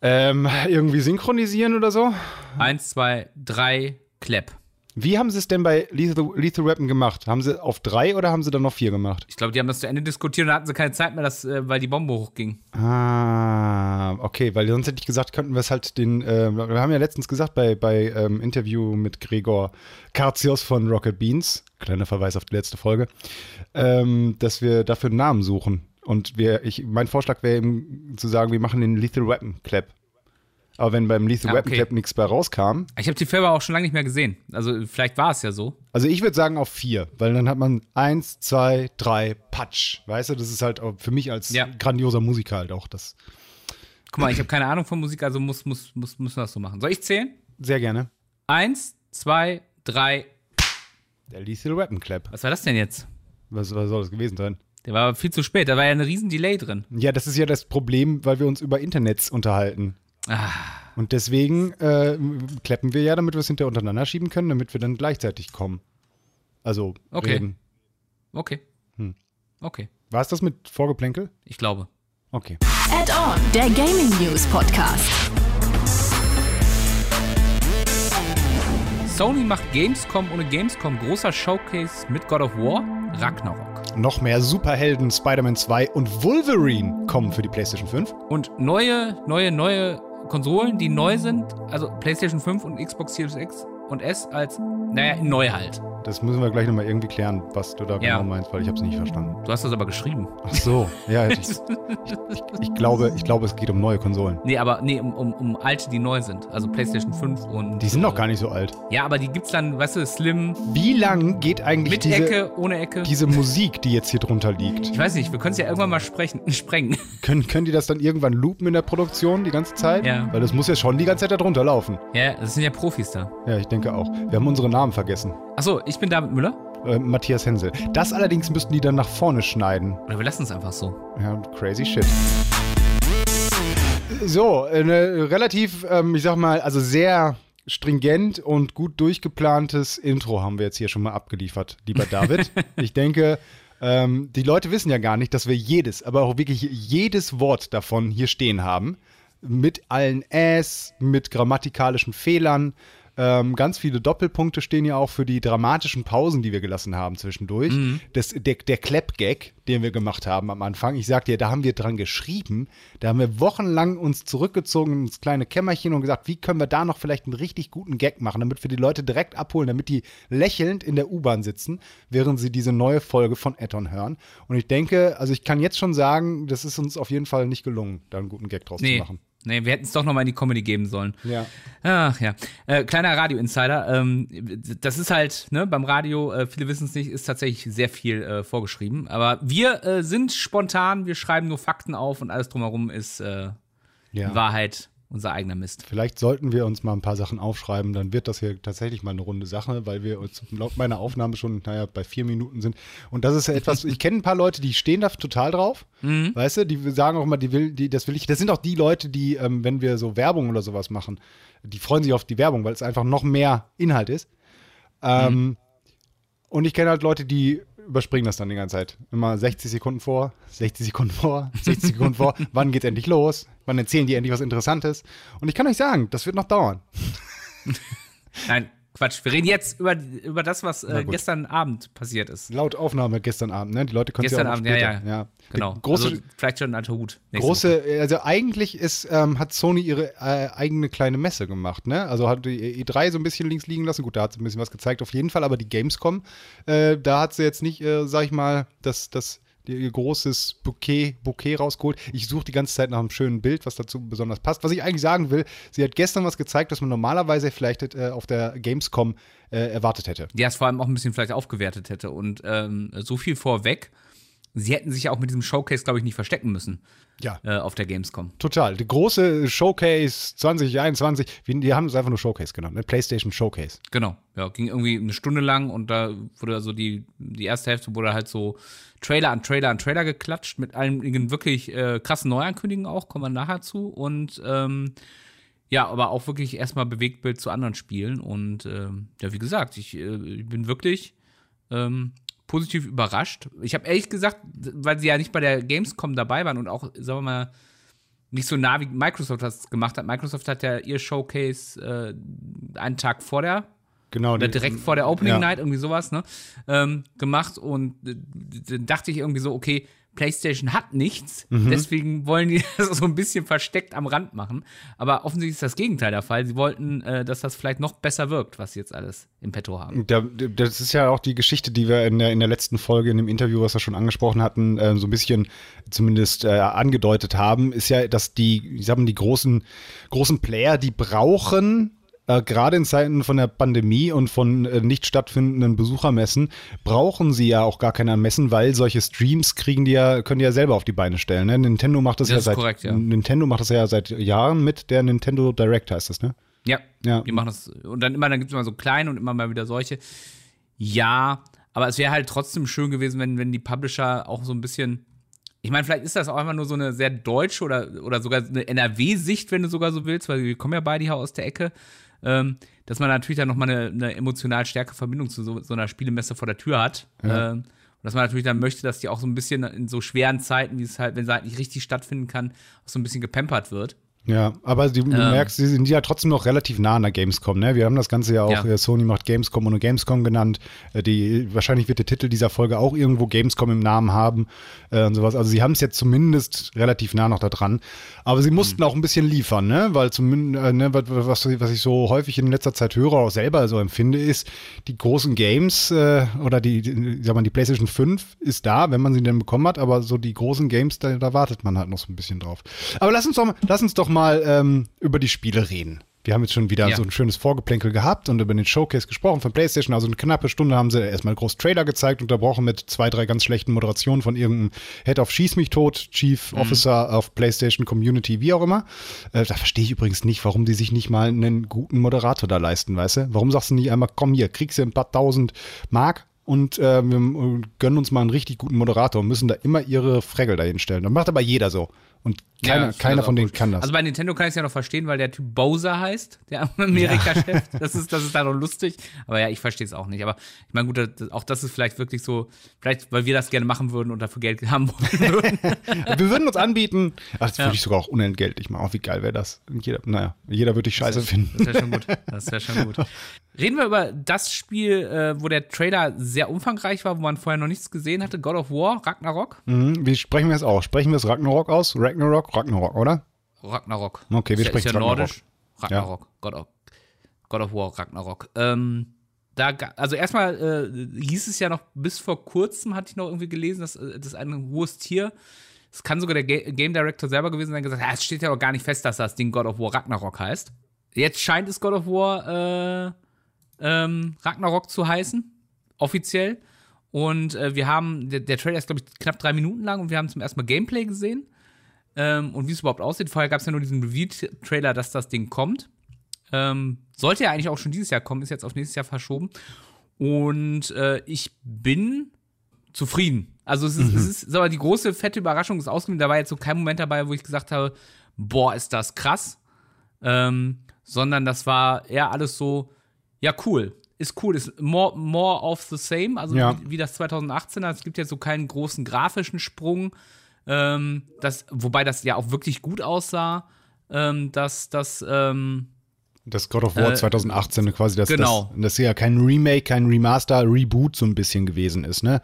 Ähm, irgendwie synchronisieren oder so? Eins, zwei, drei, Clap. Wie haben sie es denn bei Lethal, Lethal Weapon gemacht? Haben sie auf drei oder haben sie dann noch vier gemacht? Ich glaube, die haben das zu Ende diskutiert und hatten sie keine Zeit mehr, dass, äh, weil die Bombe hochging. Ah, okay, weil sonst hätte ich gesagt, könnten wir es halt den, äh, wir haben ja letztens gesagt bei, bei ähm, Interview mit Gregor Karzios von Rocket Beans, kleiner Verweis auf die letzte Folge, ähm, dass wir dafür einen Namen suchen. Und wir, ich, mein Vorschlag wäre eben zu sagen, wir machen den Lethal Weapon Clap. Aber wenn beim Lethal Ah, Weapon okay. Clap nichts bei rauskam, Ich habe die Filme auch schon lange nicht mehr gesehen. Also vielleicht war es ja so. also ich würde sagen auf vier, weil dann hat man eins, zwei, drei, Patsch. Weißt du, das ist halt auch für mich als Ja. grandioser Musiker halt auch das. Guck mal, ich habe keine Ahnung von Musik, also muss, muss, muss, müssen wir das so machen. Soll ich zählen? Sehr gerne. Eins, zwei, drei. Der Lethal Weapon Clap. Was war das denn jetzt? Was, was soll das gewesen sein? Der war viel zu spät. Da war ja ein riesen Delay drin. Ja, das ist ja das Problem, weil wir uns über Internets unterhalten. Ah, Und deswegen äh, klappen wir ja, damit wir es hinterher untereinander schieben können, damit wir dann gleichzeitig kommen. Also Okay. reden. okay. Hm. Okay, War es das mit Vorgeplänkel? ich glaube. Okay. Add-on, der Gaming News Podcast. Sony macht Gamescom ohne Gamescom. Großer Showcase mit God of War, Ragnarok. Noch mehr Superhelden, Spider-Man 2 und Wolverine kommen für die PlayStation 5. Und neue, neue, neue Konsolen, die neu sind. Also PlayStation 5 und Xbox Series X und S als, naja, neu halt. Das müssen wir gleich nochmal irgendwie klären, was du da Ja. genau meinst, weil ich habe es nicht verstanden. Du hast das aber geschrieben. Ach so, ja, ich, ich, ich, glaube, ich glaube, es geht um neue Konsolen. Nee, aber nee, um, um, um alte, die neu sind. Also PlayStation 5 und. Die sind noch gar nicht so alt. Ja, aber die gibt's dann, weißt du, Slim, Wie lang geht eigentlich mit diese, Ecke, ohne Ecke. diese Musik, die jetzt hier drunter liegt? Ich weiß nicht, wir können es ja irgendwann mal sprechen, sprengen. Können, können die das dann irgendwann loopen in der Produktion die ganze Zeit? Ja. Weil das muss ja schon die ganze Zeit da drunter laufen. Ja, das sind ja Profis da. Ja, ich denke auch. Wir haben unsere Namen vergessen. Achso, ich bin David Müller. Äh, Matthias Hensel. Das allerdings müssten die dann nach vorne schneiden. Oder wir lassen es einfach so. Ja, crazy shit. So, eine relativ, ähm, ich sag mal, also sehr stringent und gut durchgeplantes Intro haben wir jetzt hier schon mal abgeliefert, lieber David. ich denke, ähm, die Leute wissen ja gar nicht, dass wir jedes, aber auch wirklich jedes Wort davon hier stehen haben. Mit allen Äs, mit grammatikalischen Fehlern. Ähm, ganz viele Doppelpunkte stehen ja auch für die dramatischen Pausen, die wir gelassen haben zwischendurch. Das, der, der Clap-Gag, den wir gemacht haben am Anfang, ich sagte ja, da haben wir dran geschrieben. Da haben wir wochenlang uns zurückgezogen ins kleine Kämmerchen und gesagt, wie können wir da noch vielleicht einen richtig guten Gag machen, damit wir die Leute direkt abholen, damit die lächelnd in der U-Bahn sitzen, während sie diese neue Folge von Eton hören. Und ich denke, also ich kann jetzt schon sagen, das ist uns auf jeden Fall nicht gelungen, da einen guten Gag draus Nee. zu machen. Nee, wir hätten es doch nochmal in die Comedy geben sollen. Ja. Ach ja. Äh, kleiner Radio-Insider. Ähm, das ist halt, ne, beim Radio, äh, viele wissen es nicht, ist tatsächlich sehr viel äh, vorgeschrieben. Aber wir äh, sind spontan, wir schreiben nur Fakten auf und alles drumherum ist äh, Ja. in Wahrheit unser eigener Mist. Vielleicht sollten wir uns mal ein paar Sachen aufschreiben, dann wird das hier tatsächlich mal eine runde Sache, weil wir uns laut meiner Aufnahme schon, naja, bei vier Minuten sind. Und das ist ja etwas, ich kenne ein paar Leute, die stehen da total drauf, weißt du, die sagen auch immer, die will, die, das will ich, das sind auch die Leute, die, ähm, wenn wir so Werbung oder sowas machen, die freuen sich auf die Werbung, weil es einfach noch mehr Inhalt ist. Ähm, Und ich kenne halt Leute, die überspringen das dann die ganze Zeit. Immer 60 Sekunden vor, 60 Sekunden vor, 60 Sekunden vor. Wann geht's endlich los? Wann erzählen die endlich was Interessantes? Und ich kann euch sagen, das wird noch dauern. Nein, Quatsch. Wir reden jetzt über, über das, was äh, gestern Abend passiert ist. Laut Aufnahme gestern Abend, ne? Die Leute können Gestern ja Abend, noch ja, später. ja. Genau. Große, also, vielleicht schon ein alter Hut. nächste Woche. große, also eigentlich ist, ähm, hat Sony ihre äh, eigene kleine Messe gemacht, ne? Also hat die E3 so ein bisschen links liegen lassen. Gut, da hat sie ein bisschen was gezeigt, auf jeden Fall, aber die Gamescom, äh, da hat sie jetzt nicht, äh, sag ich mal, das, das ihr großes Bouquet, Bouquet rausgeholt. Ich suche die ganze Zeit nach einem schönen Bild, was dazu besonders passt. Was ich eigentlich sagen will, sie hat gestern was gezeigt, was man normalerweise vielleicht äh, auf der Gamescom äh, erwartet hätte. die es vor allem auch ein bisschen vielleicht aufgewertet hätte. Und ähm, so viel vorweg, sie hätten sich ja auch mit diesem Showcase, glaube ich, nicht verstecken müssen Ja. äh, auf der Gamescom. Total. Die große Showcase 2021, wie- die haben es einfach nur Showcase genannt, ne? PlayStation Showcase. Genau, ja, ging irgendwie eine Stunde lang und da wurde also die, die erste Hälfte wurde halt so Trailer an Trailer an Trailer geklatscht mit einigen wirklich äh, krassen Neuankündigungen auch, kommen wir nachher zu und ähm, ja, aber auch wirklich erstmal Bewegtbild zu anderen Spielen und ähm, ja, wie gesagt, ich, äh, ich bin wirklich ähm, positiv überrascht. Ich habe ehrlich gesagt, weil sie ja nicht bei der Gamescom dabei waren und auch, sagen wir mal, nicht so nah wie Microsoft das gemacht hat. Microsoft hat ja ihr Showcase äh, einen Tag vor der Genau. oder direkt vor der Opening ja. Night, irgendwie sowas, ne? Ähm, gemacht und äh, dann dachte ich irgendwie so, okay, PlayStation hat nichts, Mhm. deswegen wollen die das so ein bisschen versteckt am Rand machen. Aber offensichtlich ist das Gegenteil der Fall. Sie wollten, äh, dass das vielleicht noch besser wirkt, was sie jetzt alles im Petto haben. Da, das ist ja auch die Geschichte, die wir in der, in der letzten Folge, in dem Interview, was wir schon angesprochen hatten, äh, so ein bisschen zumindest äh, angedeutet haben, ist ja, dass die, ich sag mal, die großen, großen Player, die brauchen, äh, gerade in Zeiten von der Pandemie und von äh, nicht stattfindenden Besuchermessen, brauchen sie ja auch gar keine Messen, weil solche Streams kriegen die ja, können die ja selber auf die Beine stellen. Ne? Nintendo macht das, Das ja seit korrekt, ja. Nintendo macht das ja seit Jahren mit der Nintendo Direct, heißt das, ne? Ja, Ja. die machen das. Und dann immer, dann gibt es immer so kleine und immer mal wieder solche. Ja, aber es wäre halt trotzdem schön gewesen, wenn, wenn die Publisher auch so ein bisschen. Ich meine, vielleicht ist das auch einfach nur so eine sehr deutsche oder, oder sogar eine NRW-Sicht, wenn du sogar so willst, weil wir kommen ja beide hier aus der Ecke, ähm, dass man natürlich dann nochmal eine, eine emotional stärkere Verbindung zu so, so einer Spielemesse vor der Tür hat. Ähm, und dass man natürlich dann möchte, dass die auch so ein bisschen in so schweren Zeiten, wie es halt, wenn sie halt nicht richtig stattfinden kann, auch so ein bisschen gepampert wird. Ja, aber du merkst, sie sind ja trotzdem noch relativ nah an der Gamescom, ne? Wir haben das Ganze ja auch, Ja. äh, Sony macht Gamescom ohne Gamescom genannt. Äh, Die, wahrscheinlich wird der Titel dieser Folge auch irgendwo Gamescom im Namen haben äh, und sowas. Also sie haben es jetzt zumindest relativ nah noch da dran. Aber sie mussten auch ein bisschen liefern, ne? Weil zumindest, äh, ne, was, was, ich so häufig in letzter Zeit höre, auch selber so empfinde, ist, die großen Games äh, oder die, die, sag mal, die PlayStation 5 ist da, wenn man sie denn bekommen hat, aber so die großen Games, da, da wartet man halt noch so ein bisschen drauf. Aber lass uns doch, lass uns doch mal ähm, über die Spiele reden. Wir haben jetzt schon wieder Ja. so ein schönes Vorgeplänkel gehabt und über den Showcase gesprochen von PlayStation. Also eine knappe Stunde haben sie erstmal groß Trailer gezeigt, unterbrochen mit zwei, drei ganz schlechten Moderationen von irgendeinem Head of Schieß mich tot, Chief Officer of PlayStation Community, wie auch immer. Äh, da verstehe ich übrigens nicht, warum die sich nicht mal einen guten Moderator da leisten, weißt du? Warum sagst du nicht einmal, komm hier, kriegst du ein paar tausend Mark und äh, wir gönnen uns mal einen richtig guten Moderator und müssen da immer ihre Fregel dahin stellen. Das macht aber jeder so. Und keiner, Ja, keiner das von auch denen kann das. Also bei Nintendo kann ich es ja noch verstehen, weil der Typ Bowser heißt, der Amerika-Chef. Das, ist, das ist da noch lustig. Aber ja, ich verstehe es auch nicht. Aber ich meine, gut, das, auch das ist vielleicht wirklich so, vielleicht, weil wir das gerne machen würden und dafür Geld haben wollen würden. Wir würden uns anbieten. Ach, das Ja. würde ich sogar auch unentgeltlich machen. Oh, wie geil wäre das? Jeder, naja, jeder würde dich scheiße finden. Das wäre schon gut. Das wäre schon gut. Reden wir über das Spiel, äh, wo der Trailer sehr umfangreich war, wo man vorher noch nichts gesehen hatte. God of War, Ragnarok. Mhm. Wie sprechen wir es auch? Sprechen wir es Ragnarok aus? Ragnarok? Ragnarok, oder? Ragnarok. Okay, wir ja- sprechen ist ja Ragnarok. nordisch. Ragnarok. God, of, God of War, Ragnarok. Ähm, da, also erstmal äh, hieß es ja noch bis vor kurzem, hatte ich noch irgendwie gelesen, dass äh, das ein hohes Tier, es kann sogar der Ga Game Director selber gewesen sein, gesagt, ja, es steht ja auch gar nicht fest, dass das Ding God of War Ragnarok heißt. Jetzt scheint es God of War äh, ähm, Ragnarok zu heißen, offiziell. Und äh, wir haben, der, der Trailer ist, glaube ich, knapp drei Minuten lang und wir haben zum ersten Mal Gameplay gesehen ähm, und wie es überhaupt aussieht. Vorher gab es ja nur diesen Review-Trailer, dass das Ding kommt. Ähm, sollte ja eigentlich auch schon dieses Jahr kommen, ist jetzt auf nächstes Jahr verschoben. Und äh, ich bin zufrieden. Also es ist, es ist mal, die große, fette Überraschung ist ausgeblieben. Da war jetzt so kein Moment dabei, wo ich gesagt habe, boah, ist das krass. Ähm, sondern das war eher alles so, ja, cool. Ist cool, ist more, more of the same, also Ja. wie, wie das 2018er. Es gibt jetzt so keinen großen grafischen Sprung. Ähm, das, wobei das ja auch wirklich gut aussah. Ähm, dass das, ähm, Das God of War Äh, 2018 quasi, das, genau. das, das ja kein Remake, kein Remaster, Reboot so ein bisschen gewesen ist, ne?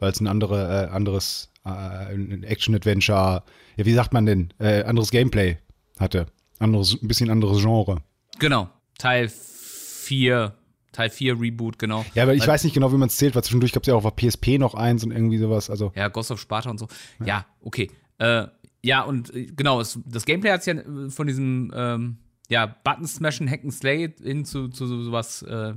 Weil es ein andere, äh, anderes äh, Action-Adventure, ja, wie sagt man denn, äh, anderes Gameplay hatte. Anderes, ein bisschen anderes Genre. genau, Teil 4, Teil 4 Reboot, genau. Ja, aber ich Weil- weiß nicht genau, wie man es zählt, weil zwischendurch gab es ja auch auf PSP noch eins und irgendwie sowas. Also, Ja, Ghost of Sparta und so. Ja, okay. Äh, ja, und äh, genau, es, das Gameplay hat ja äh, von diesem ähm, ja, Button Smashen, Hack and Slay hin zu, zu so- sowas, äh,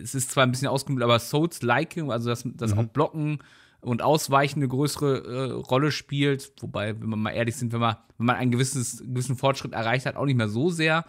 es ist zwar ein bisschen ausgemüht, aber Souls-like, also dass, dass auch Blocken und Ausweichen eine größere äh, Rolle spielt. Wobei, wenn wir mal ehrlich sind, wenn man, wenn man einen gewisses, gewissen Fortschritt erreicht hat, auch nicht mehr so sehr.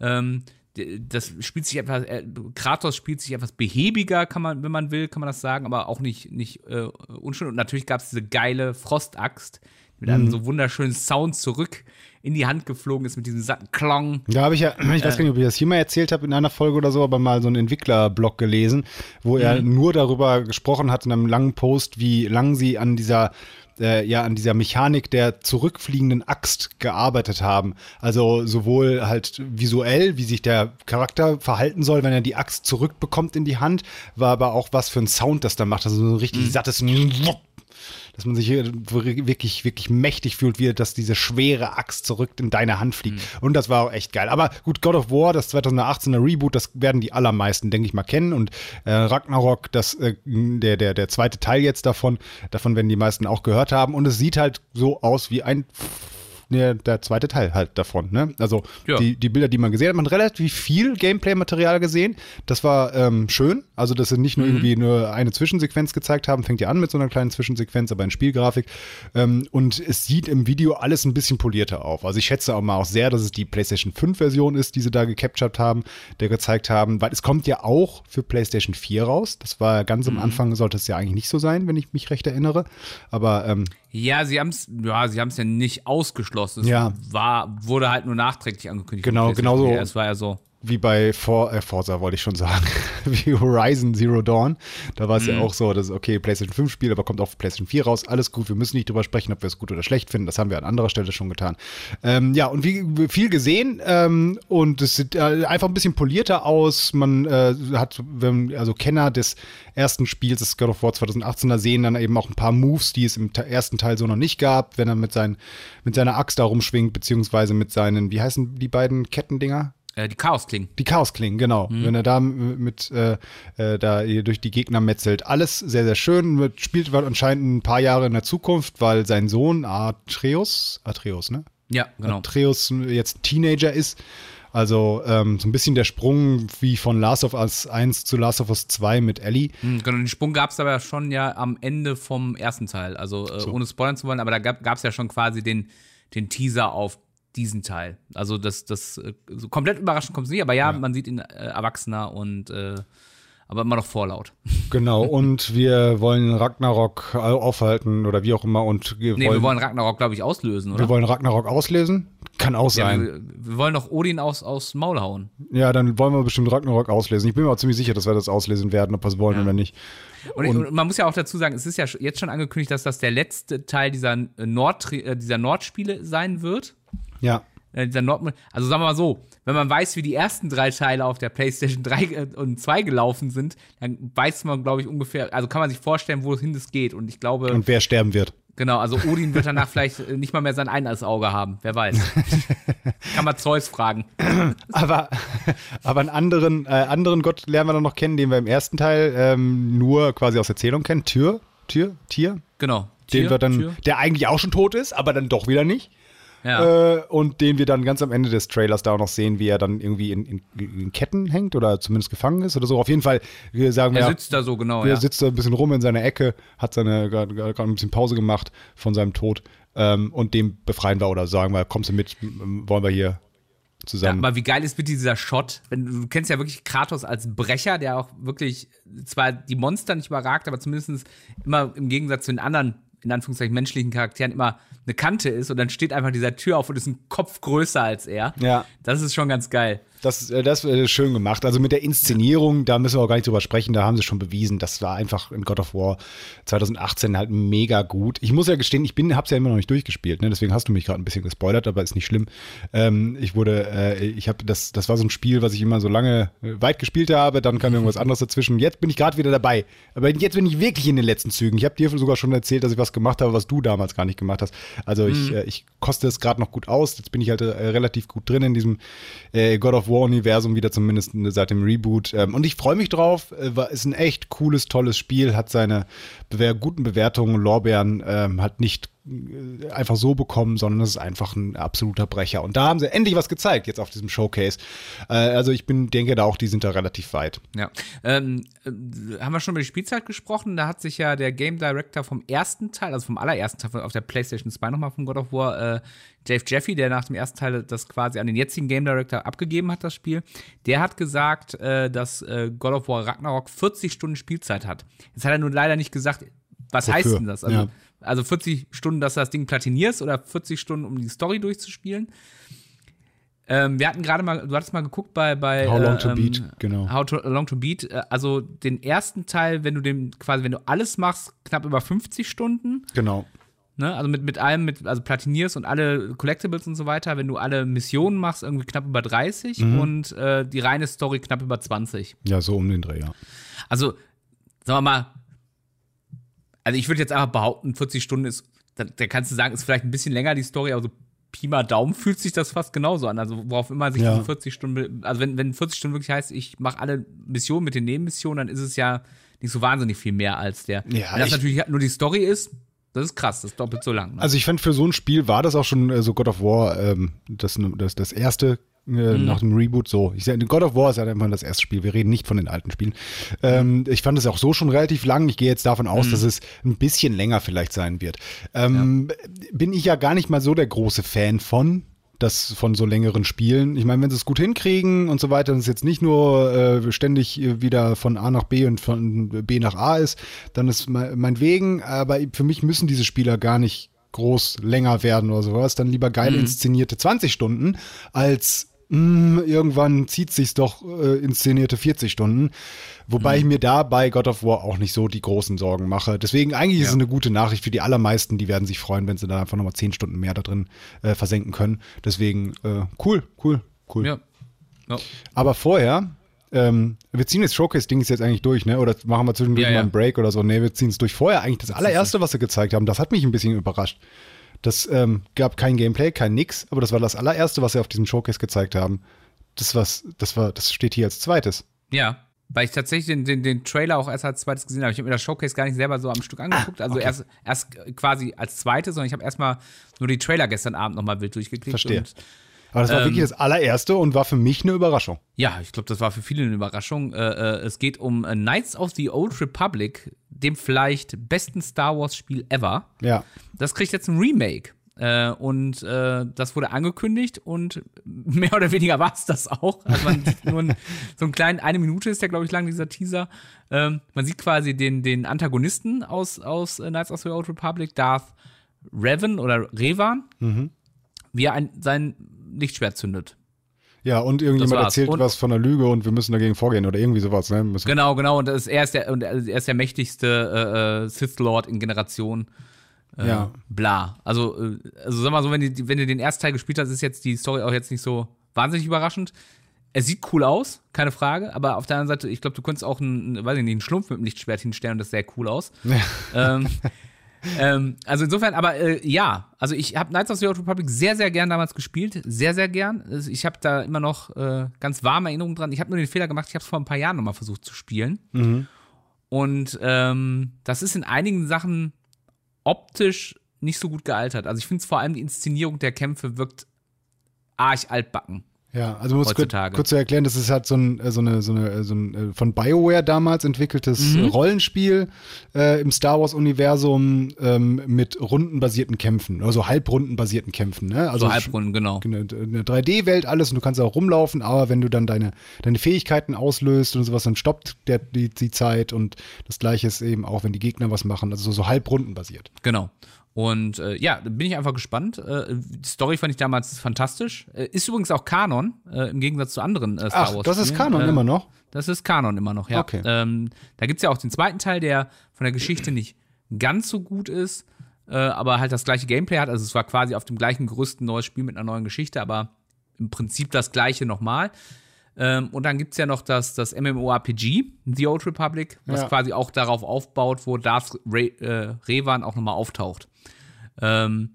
Ähm, das spielt sich etwas, äh, Kratos spielt sich etwas behäbiger, kann man, wenn man will, kann man das sagen, aber auch nicht, nicht äh, unschön. Und natürlich gab es diese geile Frostaxt, die mit einem so wunderschönen Sound zurück in die Hand geflogen ist, mit diesem satten Klong. Da habe ich ja, ich weiß gar nicht, ob ich das hier mal erzählt habe in einer Folge oder so, aber mal so einen Entwicklerblog gelesen, wo er nur darüber gesprochen hat in einem langen Post, wie lang sie an dieser äh, ja an dieser Mechanik der zurückfliegenden Axt gearbeitet haben. Also sowohl halt visuell, wie sich der Charakter verhalten soll, wenn er die Axt zurückbekommt in die Hand, war aber auch was für ein Sound das da macht. Also so ein richtig Mhm. sattes dass man sich hier wirklich, wirklich mächtig fühlt, wie dass diese schwere Axt zurück in deine Hand fliegt. Mhm. Und das war auch echt geil. Aber gut, God of War, das 2018er Reboot, das werden die allermeisten, denke ich mal, kennen. Und äh, Ragnarok, das, äh, der, der, der zweite Teil jetzt davon, davon werden die meisten auch gehört haben. Und es sieht halt so aus wie ein ne, der zweite Teil halt davon. Ne? Also Ja. die, die Bilder, die man gesehen hat, man hat relativ viel Gameplay-Material gesehen. Das war ähm, schön. Also, dass sie nicht nur irgendwie nur eine Zwischensequenz gezeigt haben, fängt ja an mit so einer kleinen Zwischensequenz, aber in Spielgrafik. Ähm, und es sieht im Video alles ein bisschen polierter auf. Also ich schätze auch mal auch sehr, dass es die PlayStation 5-Version ist, die sie da gecaptured haben, der gezeigt haben, weil es kommt ja auch für PlayStation 4 raus. Das war ganz am Anfang, sollte es ja eigentlich nicht so sein, wenn ich mich recht erinnere. Aber ähm, Ja, sie haben es ja, sie haben's ja nicht ausgeschlossen. Es Ja. war, wurde halt nur nachträglich angekündigt. Genau, genauso. 4. Es war ja so. Wie bei For, äh, Forza wollte ich schon sagen, wie Horizon Zero Dawn. Da war es ja auch so, dass okay, PlayStation 5 Spiel, aber kommt auch für PlayStation 4 raus. Alles gut, wir müssen nicht drüber sprechen, ob wir es gut oder schlecht finden. Das haben wir an anderer Stelle schon getan. Ähm, ja, und wie viel gesehen ähm, und es sieht äh, einfach ein bisschen polierter aus. Man äh, hat, wenn, also Kenner des ersten Spiels, des God of War 2018er, sehen dann eben auch ein paar Moves, die es im te- ersten Teil so noch nicht gab, wenn er mit, seinen, mit seiner Axt da rumschwingt, beziehungsweise mit seinen, wie heißen die beiden Kettendinger? Äh, die Chaos klingen. Die Chaosklingen, genau. Wenn er da mit äh, äh, da durch die Gegner metzelt. Alles sehr, sehr schön. Spielt anscheinend ein paar Jahre in der Zukunft, weil sein Sohn Atreus, Atreus, ne? Ja, genau. Atreus jetzt Teenager ist. Also ähm, so ein bisschen der Sprung wie von Last of Us 1 zu Last of Us 2 mit Ellie. Hm, Genau, den Sprung gab es aber schon ja am Ende vom ersten Teil. Also äh, ohne spoilern zu wollen, aber da gab es ja schon quasi den, den Teaser auf diesen Teil. Also das, das äh, so komplett überraschend kommt es nicht, aber ja, man sieht ihn äh, erwachsener und äh, aber immer noch vorlaut. Genau, und wir wollen Ragnarok aufhalten oder wie auch immer und wir, Nee, wollen, wir wollen Ragnarok, glaube ich, auslösen, oder? wir wollen Ragnarok auslesen. Kann auch ja, sein. wir, wir wollen doch Odin aus, aus Maul hauen. Ja, dann wollen wir bestimmt Ragnarok auslesen. Ich bin mir auch ziemlich sicher, dass wir das auslesen werden, ob wir es wollen oder nicht. Und, und man muss ja auch dazu sagen, es ist ja jetzt schon angekündigt, dass das der letzte Teil dieser, äh, Nord, äh, dieser Nordspiele sein wird. Ja. Äh, dieser Nord also sagen wir mal so, wenn man weiß, wie die ersten drei Teile auf der PlayStation 3 äh, und 2 gelaufen sind, dann weiß man, glaube ich, ungefähr, also kann man sich vorstellen, wohin das geht. Und ich glaube, Und wer sterben wird. genau, also Odin wird danach vielleicht äh, nicht mal mehr sein eines Auge haben, wer weiß. kann man Zeus fragen. Aber, aber einen anderen, äh, anderen Gott lernen wir dann noch kennen, den wir im ersten Teil ähm, nur quasi aus Erzählung kennen. Tür, Tür, Tier. Genau. Den Tier, wir dann, Tier. der eigentlich auch schon tot ist, aber dann doch wieder nicht. Ja. Äh, und den wir dann ganz am Ende des Trailers da auch noch sehen, wie er dann irgendwie in, in, in Ketten hängt oder zumindest gefangen ist oder so. Auf jeden Fall wir sagen wir, er sitzt da so genau, er ja. sitzt da ein bisschen rum in seiner Ecke, hat seine gerade ein bisschen Pause gemacht von seinem Tod ähm, und dem befreien wir oder sagen wir, kommst du mit, wollen wir hier Ja, zusammen. aber wie geil ist bitte dieser Shot? Wenn, du kennst ja wirklich Kratos als Brecher, der auch wirklich zwar die Monster nicht überragt, aber zumindest immer im Gegensatz zu den anderen, in Anführungszeichen menschlichen Charakteren, immer eine Kante ist und dann steht einfach dieser Tür auf und ist ein Kopf größer als er. Ja. Das ist schon ganz geil. Das, äh, das ist schön gemacht. Also mit der Inszenierung, da müssen wir auch gar nicht drüber sprechen, da haben sie schon bewiesen, das war einfach in God of War 2018 halt mega gut. Ich muss ja gestehen, ich bin, hab's ja immer noch nicht durchgespielt, ne? deswegen hast du mich gerade ein bisschen gespoilert, aber ist nicht schlimm. Ähm, ich wurde, äh, ich habe das, das war so ein Spiel, was ich immer so lange äh, weit gespielt habe, dann kam irgendwas anderes dazwischen. Jetzt bin ich gerade wieder dabei. Aber jetzt bin ich wirklich in den letzten Zügen. Ich habe dir sogar schon erzählt, dass ich was gemacht habe, was du damals gar nicht gemacht hast. Also ich, äh, ich koste es gerade noch gut aus. Jetzt bin ich halt äh, relativ gut drin in diesem äh, God of War-Universum, wieder zumindest äh, seit dem Reboot. Ähm, und ich freue mich drauf. Äh, ist ein echt cooles, tolles Spiel, hat seine guten Bewertungen, Lorbeeren, ähm, hat nicht einfach so bekommen, sondern es ist einfach ein absoluter Brecher. Und da haben sie endlich was gezeigt jetzt auf diesem Showcase. Äh, also ich bin, denke da auch, die sind da relativ weit. Ja. Ähm, äh, haben wir schon über die Spielzeit gesprochen? Da hat sich ja der Game Director vom ersten Teil, also vom allerersten Teil auf der PlayStation 2 nochmal von God of War, äh, Dave Jeffy, der nach dem ersten Teil das quasi an den jetzigen Game Director abgegeben hat, das Spiel, der hat gesagt, äh, dass äh, God of War Ragnarok 40 Stunden Spielzeit hat. Jetzt hat er nur leider nicht gesagt, was Wofür? heißt denn das? Also, Ja. Also 40 Stunden, dass du das Ding platinierst oder 40 Stunden, um die Story durchzuspielen. Ähm, wir hatten gerade mal, du hattest mal geguckt bei, bei How Long äh, to ähm, Beat, genau. How to, Long to Beat, äh, also den ersten Teil, wenn du den quasi, wenn du alles machst, knapp über 50 Stunden. Genau. Ne? Also mit, mit allem, mit, also platinierst und alle Collectibles und so weiter, wenn du alle Missionen machst, irgendwie knapp über 30 und äh, die reine Story knapp über 20. Ja, so um den Dreh, ja. Also, sagen wir mal, also ich würde jetzt einfach behaupten, 40 Stunden ist, da, da kannst du sagen, ist vielleicht ein bisschen länger die Story, aber so Pi mal Daumen fühlt sich das fast genauso an. Also worauf immer sich Ja. diese 40 Stunden, also wenn, wenn 40 Stunden wirklich heißt, ich mache alle Missionen mit den Nebenmissionen, dann ist es ja nicht so wahnsinnig viel mehr als der. Ja, wenn das ich- natürlich nur die Story ist, das ist krass, das ist doppelt so lang. Ne? Also ich fand für so ein Spiel war das auch schon äh, so God of War, ähm, das, das, das erste äh, nach dem Reboot so. Ich sag, God of War ist ja immer das erste Spiel. Wir reden nicht von den alten Spielen. Ähm, ich fand es auch so schon relativ lang. Ich gehe jetzt davon aus, dass es ein bisschen länger vielleicht sein wird. Ähm, Bin ich ja gar nicht mal so der große Fan von. Das von so längeren Spielen. Ich meine, wenn sie es gut hinkriegen und so weiter, dass es jetzt nicht nur äh, ständig äh, wieder von A nach B und von B nach A ist, dann ist me- meinetwegen. Aber für mich müssen diese Spieler gar nicht groß länger werden oder sowas. Dann lieber geil inszenierte 20 Stunden als mh, irgendwann zieht sich's doch äh, inszenierte 40 Stunden. Wobei ich mir da bei God of War auch nicht so die großen Sorgen mache. Deswegen eigentlich ist es eine gute Nachricht für die allermeisten. Die werden sich freuen, wenn sie da einfach nochmal 10 Stunden mehr da drin äh, versenken können. Deswegen äh, cool, cool, cool. ja. ja. Aber vorher, ähm, wir ziehen das Showcase-Ding ist jetzt eigentlich durch, ne? Oder machen wir zwischendurch Ja, mal ja. einen Break oder so? Ne, wir ziehen es durch. Vorher eigentlich das allererste, was sie gezeigt haben, das hat mich ein bisschen überrascht. Das ähm, gab kein Gameplay, kein nix, aber das war das allererste, was sie auf diesem Showcase gezeigt haben. Das was, das war, das steht hier als zweites. Ja, weil ich tatsächlich den, den, den Trailer auch erst als zweites gesehen habe. Ich habe mir das Showcase gar nicht selber so am Stück angeguckt. also okay. erst, erst quasi als zweites, sondern ich habe erstmal nur die Trailer gestern Abend nochmal wild durchgeklickt. Verstehe. Und, Aber das war Ähm, wirklich das allererste und war für mich eine Überraschung. ja, ich glaube, das war für viele eine Überraschung. Äh, äh, es geht um äh, Knights of the Old Republic, dem vielleicht besten Star Wars-Spiel ever. Ja. Das kriegt jetzt ein Remake. Äh, und äh, das wurde angekündigt und mehr oder weniger war es das auch. Also man sieht nur ein, so einen kleinen, eine Minute ist der, glaube ich, lang, dieser Teaser. Ähm, man sieht quasi den, den Antagonisten aus, aus äh, Knights of the Old Republic, Darth Revan oder Revan, wie er ein, sein Lichtschwert zündet. Ja, und irgendjemand erzählt Und- was von einer Lüge und wir müssen dagegen vorgehen oder irgendwie sowas, ne? Genau, genau. Und das ist, er, ist der, und er ist der mächtigste äh, äh, Sith Lord in Generation. Äh, Ja. Bla. Also, äh, also sag mal so, wenn du, wenn du den ersten Teil gespielt hast, ist jetzt die Story auch jetzt nicht so wahnsinnig überraschend. Es sieht cool aus, keine Frage, aber auf der anderen Seite, ich glaube, du könntest auch einen, weiß ich nicht, einen Schlumpf mit dem Lichtschwert hinstellen und das sähe cool aus. ähm, ähm, also insofern, aber äh, ja, also ich habe Knights of the Old Republic sehr, sehr gern damals gespielt, sehr, sehr gern. Also Ich habe da immer noch äh, ganz warme Erinnerungen dran. Ich habe nur den Fehler gemacht, ich habe es vor ein paar Jahren nochmal versucht zu spielen. Und ähm, das ist in einigen Sachen optisch nicht so gut gealtert. Also ich finde es vor allem die Inszenierung der Kämpfe wirkt arg altbacken. Ja, also muss kurz, Heutzutage. kurz zu erklären, das ist halt so ein, äh, so eine, so eine, äh, so ein äh, von BioWare damals entwickeltes äh, Rollenspiel äh, im Star Wars-Universum ähm, mit rundenbasierten Kämpfen, also halbrundenbasierten Kämpfen. Ne? Also So Halbrunden, genau. eine, eine 3D-Welt, alles und du kannst auch rumlaufen, aber wenn du dann deine, deine Fähigkeiten auslöst und sowas, dann stoppt der, die, die Zeit und das gleiche ist eben auch, wenn die Gegner was machen, also so, so halbrundenbasiert. Genau. Und äh, ja, da bin ich einfach gespannt. Äh, die Story fand ich damals fantastisch. Äh, ist übrigens auch Kanon, äh, im Gegensatz zu anderen äh, Star Ach, Wars. das ist. Kanon äh, immer noch? Das ist Kanon immer noch, ja. Okay. Ähm, da gibt es ja auch den zweiten Teil, der von der Geschichte nicht ganz so gut ist, aber halt das gleiche Gameplay hat. Also es war quasi auf dem gleichen Gerüst ein neues Spiel mit einer neuen Geschichte, aber im Prinzip das gleiche nochmal. Ähm, und dann gibt es ja noch das, das MMORPG, The Old Republic, was Ja. quasi auch darauf aufbaut, wo Darth Re Revan auch nochmal auftaucht. Ähm,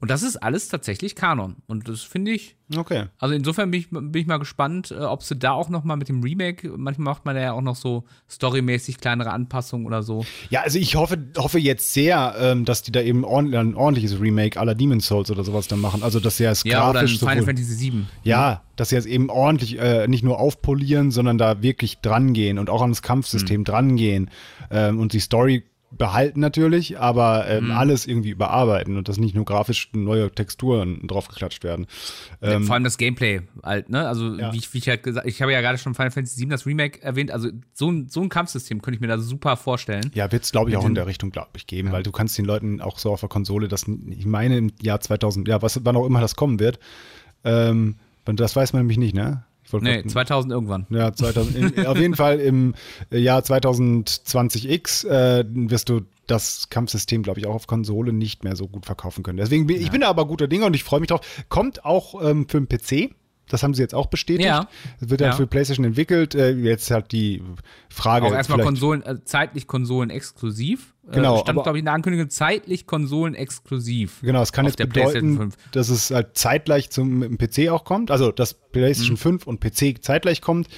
und das ist alles tatsächlich Kanon. Und das finde ich, Okay. also insofern bin ich, bin ich mal gespannt, äh, ob sie da auch noch mal mit dem Remake, manchmal macht man da ja auch noch so storymäßig kleinere Anpassungen oder so. Ja, also ich hoffe, hoffe jetzt sehr, ähm, dass die da eben ein ordentliches Remake aller Demon's Souls oder sowas dann machen. Also, dass sie es Ja, oder grafisch Final sowohl- Fantasy VII. Ja, dass sie jetzt eben ordentlich äh, nicht nur aufpolieren, sondern da wirklich drangehen und auch ans. Kampfsystem drangehen ähm, und die Story behalten natürlich, aber Hm. ähm, alles irgendwie überarbeiten und dass nicht nur grafisch neue Texturen draufgeklatscht werden. Ähm, Vor allem das Gameplay halt, ne? Also, Ja. wie, ich, wie ich halt gesagt ich habe ja gerade schon Final Fantasy VII das Remake erwähnt. Also, so ein, so ein Kampfsystem könnte ich mir da super vorstellen. ja, wird es, glaube ich, auch in der Richtung, glaube ich, geben, weil du kannst den Leuten auch so auf der Konsole, das, ich meine im Jahr 2000, ja, was, wann auch immer das kommen wird, ähm, das weiß man nämlich nicht, ne? Nee, grad- 2000 irgendwann. Ja, 2000, in, auf jeden Fall im Jahr 2020X äh, wirst du das Kampfsystem, glaube ich, auch auf Konsole nicht mehr so gut verkaufen können. Deswegen bin ich bin da aber guter Dinge und ich freue mich drauf. Kommt auch ähm, für den PC. Das haben sie jetzt auch bestätigt. Ja. Es wird dann Ja. für PlayStation entwickelt. Äh, jetzt hat die Frage. Auch erstmal Konsolen, äh, zeitlich Konsolen exklusiv. Genau, Äh, stand, aber- glaube ich, in der Ankündigung, zeitlich Konsolen exklusiv. Genau, es kann jetzt bedeuten, 5. dass es halt zeitgleich zum PC auch kommt, also dass PlayStation Mhm. 5 und PC zeitgleich kommt.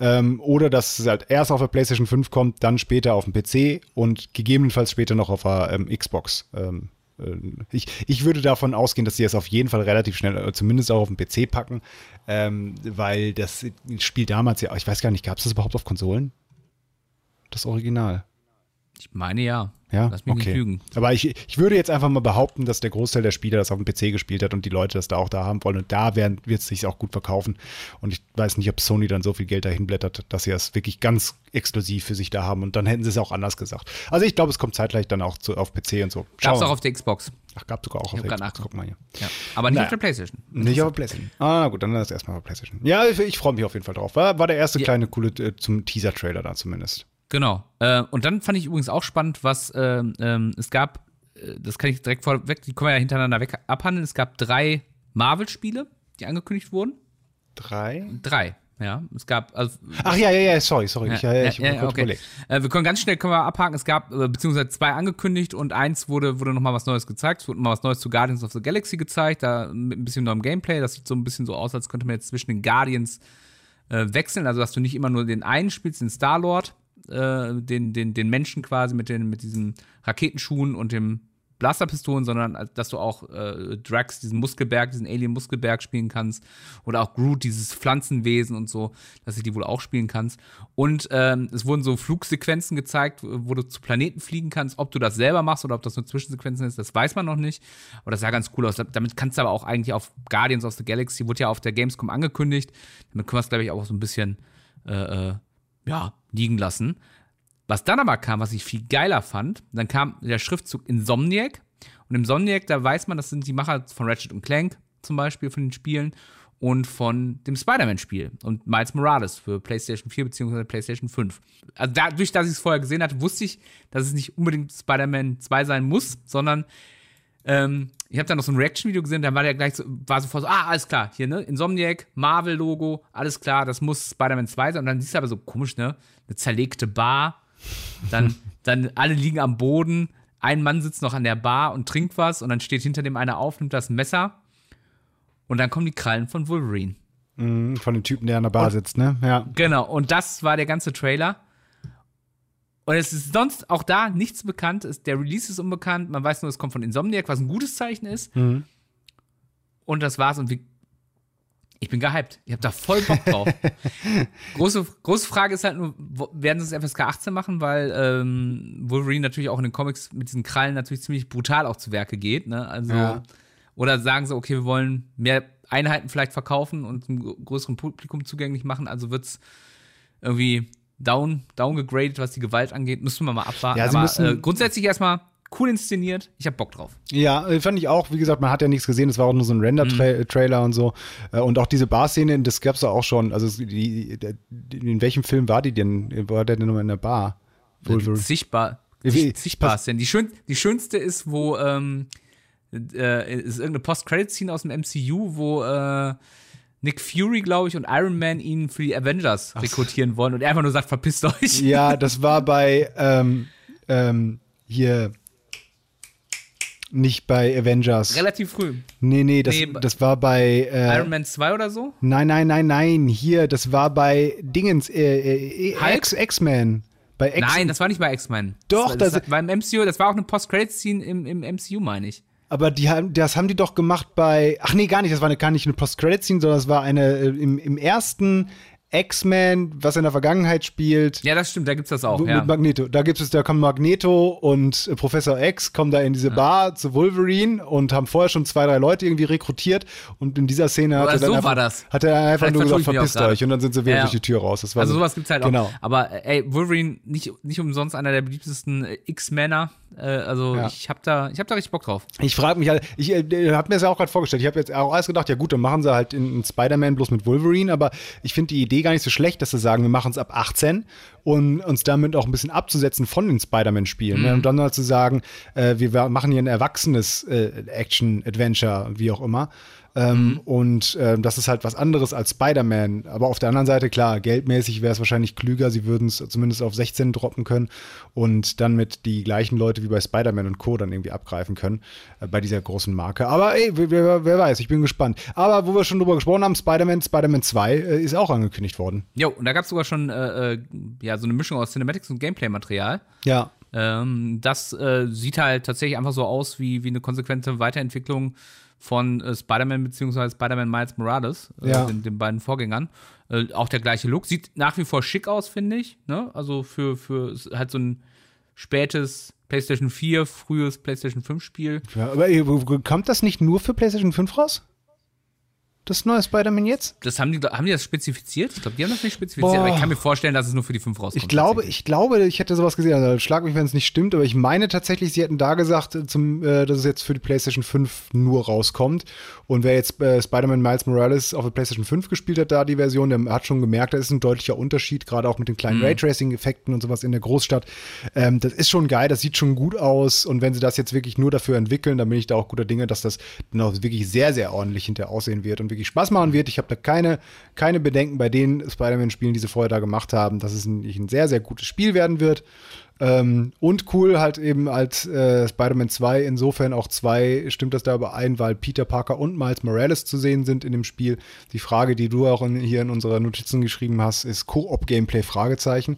Ähm, oder dass es halt erst auf der PlayStation 5 kommt, dann später auf dem PC und gegebenenfalls später noch auf der ähm, Xbox. Ähm, äh, ich, ich würde davon ausgehen, dass sie es auf jeden Fall relativ schnell, äh, zumindest auch auf den PC packen, ähm, weil das Spiel damals ja, ich weiß gar nicht, gab es das überhaupt auf Konsolen? Das Original. Ich meine ja. Ja, Lass mich okay. nicht lügen. Aber ich, ich würde jetzt einfach mal behaupten, dass der Großteil der Spieler das auf dem PC gespielt hat und die Leute das da auch da haben wollen. Und da werden- wird es sich auch gut verkaufen. Und ich weiß nicht, ob Sony dann so viel Geld dahin blättert, dass sie das wirklich ganz exklusiv für sich da haben. Und dann hätten sie es auch anders gesagt. Also ich glaube, es kommt zeitgleich dann auch zu, auf PC und so. Gab es auch auf der Xbox. Ach, gab sogar auch Ich auf der Xbox. Guck mal hier. Ja. Aber nicht Naja. auf der PlayStation. Nicht auf der PlayStation. Ah, gut, dann ist erstmal auf der PlayStation. Ja, ich, ich freue mich auf jeden Fall drauf. War, war der erste Ja. kleine coole äh, zum Teaser-Trailer da zumindest. Genau. Äh, und dann fand ich übrigens auch spannend, was ähm, ähm, es gab, äh, das kann ich direkt vorweg, die können wir ja hintereinander weg abhandeln. Es gab drei Marvel-Spiele, die angekündigt wurden. Drei? Drei, ja. Es gab, also, Ach ja, ja, ja, sorry, sorry. ja, ich ja, hab ja, kurz okay. überlegt. Äh, wir können ganz schnell können wir abhaken. Es gab äh, beziehungsweise zwei angekündigt und eins wurde, wurde nochmal was Neues gezeigt. Es wurde mal was Neues zu Guardians of the Galaxy gezeigt, da mit ein bisschen neuem Gameplay. Das sieht so ein bisschen so aus, als könnte man jetzt zwischen den Guardians äh, wechseln. Also, dass du nicht immer nur den einen spielst, den Star-Lord, äh, den, den, den Menschen quasi mit, den, mit diesen Raketenschuhen und dem Blasterpistolen, sondern dass du auch äh, Drax, diesen Muskelberg, diesen Alien-Muskelberg spielen kannst. Oder auch Groot, dieses Pflanzenwesen und so, dass du die wohl auch spielen kannst. Und ähm, es wurden so Flugsequenzen gezeigt, wo du zu Planeten fliegen kannst. Ob du das selber machst oder ob das nur Zwischensequenzen ist, das weiß man noch nicht. Aber das sah ganz cool aus. Damit kannst du aber auch eigentlich auf Guardians of the Galaxy, wurde ja auf der Gamescom angekündigt. Damit können wir es, glaube ich, auch so ein bisschen äh, äh, ja, liegen lassen. Was dann aber kam, was ich viel geiler fand, dann kam der Schriftzug Insomniac. Und Insomniac, da weiß man, das sind die Macher von Ratchet und Clank zum Beispiel von den Spielen und von dem Spider-Man-Spiel und Miles Morales für PlayStation 4 bzw. PlayStation 5. Also dadurch, dass ich es vorher gesehen hatte, wusste ich, dass es nicht unbedingt Spider-Man 2 sein muss, sondern ähm, ich habe dann noch so ein Reaction-Video gesehen, dann war der gleich so, war sofort so, ah, alles klar, hier, ne, Insomniac, Marvel-Logo, alles klar, das muss Spider-Man 2 sein. Und dann siehst du aber so komisch, ne, eine zerlegte Bar, dann, dann alle liegen am Boden, ein Mann sitzt noch an der Bar und trinkt was und dann steht hinter dem einer auf, nimmt das Messer und dann kommen die Krallen von Wolverine. Mhm, Von dem Typen, der an der Bar sitzt, ne? Ja. Genau, und das war der ganze Trailer. Und es ist sonst auch da nichts bekannt. Es- Der Release ist unbekannt. Man weiß nur, es kommt von Insomniac, was ein gutes Zeichen ist. Mhm. Und das war's. Und wie, ich bin gehypt. Ich habe da voll Bock drauf. große, große Frage ist halt nur, werden sie es FSK 18 machen, weil ähm, Wolverine natürlich auch in den Comics mit diesen Krallen natürlich ziemlich brutal auch zu Werke geht. Ne? Also, Ja. Oder sagen sie, okay, wir wollen mehr Einheiten vielleicht verkaufen und einem gr- größeren Publikum zugänglich machen. Also wird's irgendwie down, downgegradet, was die Gewalt angeht. Müssen wir mal abwarten. Ja, sie Aber müssen- äh, grundsätzlich erstmal cool inszeniert. Ich hab Bock drauf. Ja, äh, fand ich auch. Wie gesagt, man hat ja nichts gesehen. Es war auch nur so ein Render-Trailer und so. Äh, Und auch diese Bar-Szene, das gab's ja auch schon. Also, die, die, in welchem Film war die denn? War der denn nur in der Bar? Wolverine. Sichtbar. Wie- Sicht, sichtbar ist denn. Die, schön, die schönste ist, wo ähm, äh, ist irgendeine Post-Credit-Scene aus dem MCU, wo äh, Nick Fury, glaube ich, und Iron Man ihn für die Avengers rekrutieren wollen und er einfach nur sagt, verpisst euch. Ja, das war bei ähm, ähm, hier nicht bei Avengers. Relativ früh. nee, nee, das, Nee, das war bei äh, Iron Man 2 oder so? Nein, nein, nein, nein. Hier, das war bei Dingens, äh, äh? X- X-Men. Nein, das war nicht bei X-Men. Doch, das, das- das war im MCU, das war auch eine Post-Credit-Scene im, im MCU, meine ich. Aber die haben, das haben die doch gemacht bei. Ach nee, gar nicht. Das war eine, gar nicht eine Post-Credit-Scene, sondern das war eine äh, im, im ersten X-Men, was in der Vergangenheit spielt. Ja, das stimmt, da gibt's das auch. Mit Ja. Magneto. Da gibt es, da kommen Magneto und äh, Professor X kommen da in diese Bar zu Wolverine und haben vorher schon zwei, drei Leute irgendwie rekrutiert und in dieser Szene hat er dann so einfach, hat er einfach Vielleicht nur gesagt, verpisst euch und dann sind sie wieder Ja, ja. durch die Tür raus. Das war Also so- sowas gibt's halt genau. auch. Aber äh, ey, Wolverine, nicht, nicht umsonst einer der beliebtesten X-Männer Äh, also Ja. ich habe da, ich hab da richtig Bock drauf. Ich frage mich halt, ich äh, habe mir das ja auch gerade vorgestellt. Ich habe jetzt auch erst gedacht, ja gut, dann machen sie halt in, in Spider-Man bloß mit Wolverine, aber ich finde die Idee gar nicht so schlecht, dass sie sagen, wir machen es ab 18 und uns damit auch ein bisschen abzusetzen von den Spider-Man-Spielen. Ne? Und dann halt zu sagen, äh, wir machen hier ein erwachsenes äh, Action-Adventure, wie auch immer. Ähm, Und ähm, das ist halt was anderes als Spider-Man. Aber auf der anderen Seite, klar, geldmäßig wäre es wahrscheinlich klüger. Sie würden es zumindest auf 16 droppen können und dann mit die gleichen Leute wie bei Spider-Man und Co. dann irgendwie abgreifen können äh, bei dieser großen Marke. Aber ey, wer, wer, wer weiß, ich bin gespannt. Aber wo wir schon drüber gesprochen haben, Spider-Man, Spider-Man 2 äh, ist auch angekündigt worden. Jo, und da gab es sogar schon äh, äh, ja, so eine Mischung aus Cinematics und Gameplay-Material. Ja. Ähm, das äh, sieht halt tatsächlich einfach so aus wie, wie eine konsequente Weiterentwicklung von äh, Spider-Man bzw. Spider-Man Miles Morales, äh, Ja. den, den beiden Vorgängern. Äh, auch der gleiche Look. Sieht nach wie vor schick aus, finde ich. Ne? Also für, für halt so ein spätes PlayStation 4, frühes PlayStation 5 Spiel. ja aber wo- kommt das nicht nur für PlayStation 5 raus? Das neue Spider-Man jetzt? Das haben die, haben die das spezifiziert? Ich glaube, die haben das nicht spezifiziert, Boah. aber ich kann mir vorstellen, dass es nur für die 5 rauskommt. Ich glaube, ich glaube, ich hätte sowas gesehen. Also schlag mich, wenn es nicht stimmt, aber ich meine tatsächlich, sie hätten da gesagt, äh, zum, äh, dass es jetzt für die PlayStation 5 nur rauskommt. Und wer jetzt äh, Spider-Man Miles Morales auf der PlayStation 5 gespielt hat, da die Version, der hat schon gemerkt, da ist ein deutlicher Unterschied, gerade auch mit den kleinen Raytracing-Effekten und sowas in der Großstadt. Ähm, das ist schon geil, das sieht schon gut aus. Und wenn sie das jetzt wirklich nur dafür entwickeln, dann bin ich da auch guter Dinge, dass das auch wirklich sehr, sehr ordentlich hinterher aussehen wird und wirklich Spaß machen wird. Ich habe da keine, keine Bedenken bei den Spider-Man-Spielen, die sie vorher da gemacht haben, dass es ein, ein sehr, sehr gutes Spiel werden wird. Ähm, und cool halt eben als äh, Spider-Man 2 insofern auch zwei stimmt das da überein, weil Peter Parker und Miles Morales zu sehen sind in dem Spiel. Die Frage, die du auch in, hier in unserer Notizen geschrieben hast, ist Koop-Gameplay? Fragezeichen.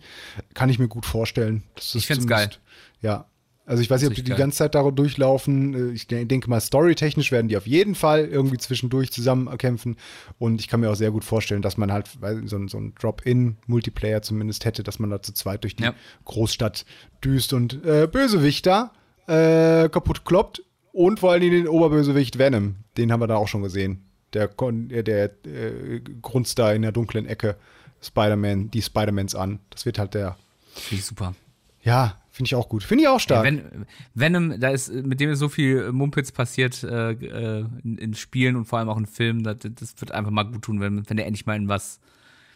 Kann ich mir gut vorstellen. Ich find's zumindest- Ja. Also ich weiß nicht, ob die die ganze Zeit darauf durchlaufen. Äh, Ich de- denke mal, storytechnisch werden die auf jeden Fall irgendwie zwischendurch zusammen kämpfen. Und ich kann mir auch sehr gut vorstellen, dass man halt so, ein- so ein Drop-in-Multiplayer zumindest hätte, dass man da zu zweit durch die Ja. Großstadt düst und äh, Bösewichter äh, kaputt kloppt. Und vor allen Dingen den Oberbösewicht Venom. Den haben wir da auch schon gesehen. Der, der, der äh, grunzt da in der dunklen Ecke Spider-Man, die Spider-Mans an. Das wird halt der. Finde ich super. Ja, finde ich auch gut. Finde ich auch stark. Wenn, Venom, da ist, mit dem ist so viel Mumpitz passiert äh, äh, in, in Spielen und vor allem auch in Filmen, das, das wird einfach mal gut tun, wenn, wenn der endlich mal in was,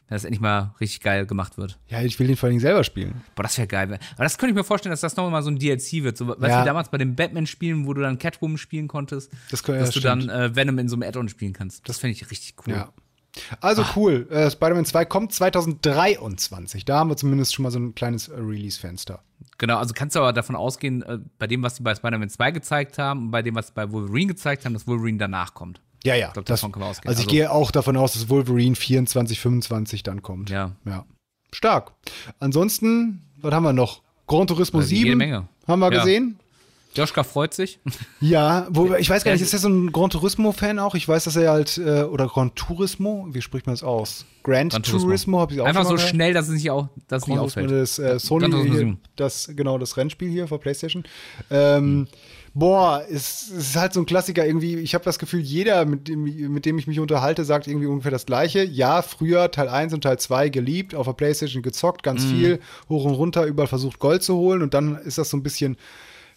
wenn das endlich mal richtig geil gemacht wird. Ja, ich will den vor allen Dingen selber spielen. Boah, das wäre geil. Aber das könnte ich mir vorstellen, dass das nochmal mal so ein DLC wird. So, weißt Ja. du, damals bei den Batman-Spielen, wo du dann Catwoman spielen konntest, Das ja, dass du stimmt. dann äh, Venom in so einem Add-on spielen kannst. Das fände ich richtig cool. Ja. Also cool. Äh, Spider-Man 2 kommt 2023. Da haben wir zumindest schon mal so ein kleines äh, Release-Fenster. Genau, also kannst du aber davon ausgehen, äh, bei dem, was sie bei Spider-Man 2 gezeigt haben und bei dem, was sie bei Wolverine gezeigt haben, dass Wolverine danach kommt. Ja, ja. Ich glaub, das, davon können wir ausgehen. Also ich Also- gehe auch davon aus, dass Wolverine 24, 25 dann kommt. Ja. Ja. Stark. Ansonsten, was haben wir noch? Gran Turismo Also jede 7 Menge. haben wir Ja. gesehen. Joschka freut sich. Ja, wo, ich weiß gar nicht, ist er so ein Gran Turismo-Fan auch? Ich weiß, dass er halt, äh, oder Gran Turismo, wie spricht man das aus? Grand Gran Turismo, Turismo. habe ich auch Einfach schon so gehört. schnell, dass es nicht, auch, dass nicht Gran Turismo, auffällt. das äh, Sony, Gran Turismo hier, 7. das, genau, das Rennspiel hier für PlayStation. Ähm, Boah, es, es ist halt so ein Klassiker irgendwie. Ich habe das Gefühl, jeder, mit dem, mit dem ich mich unterhalte, sagt irgendwie ungefähr das Gleiche. Ja, früher Teil 1 und Teil 2 geliebt, auf der Playstation gezockt, ganz Mhm. viel, hoch und runter, überall versucht Gold zu holen und dann ist das so ein bisschen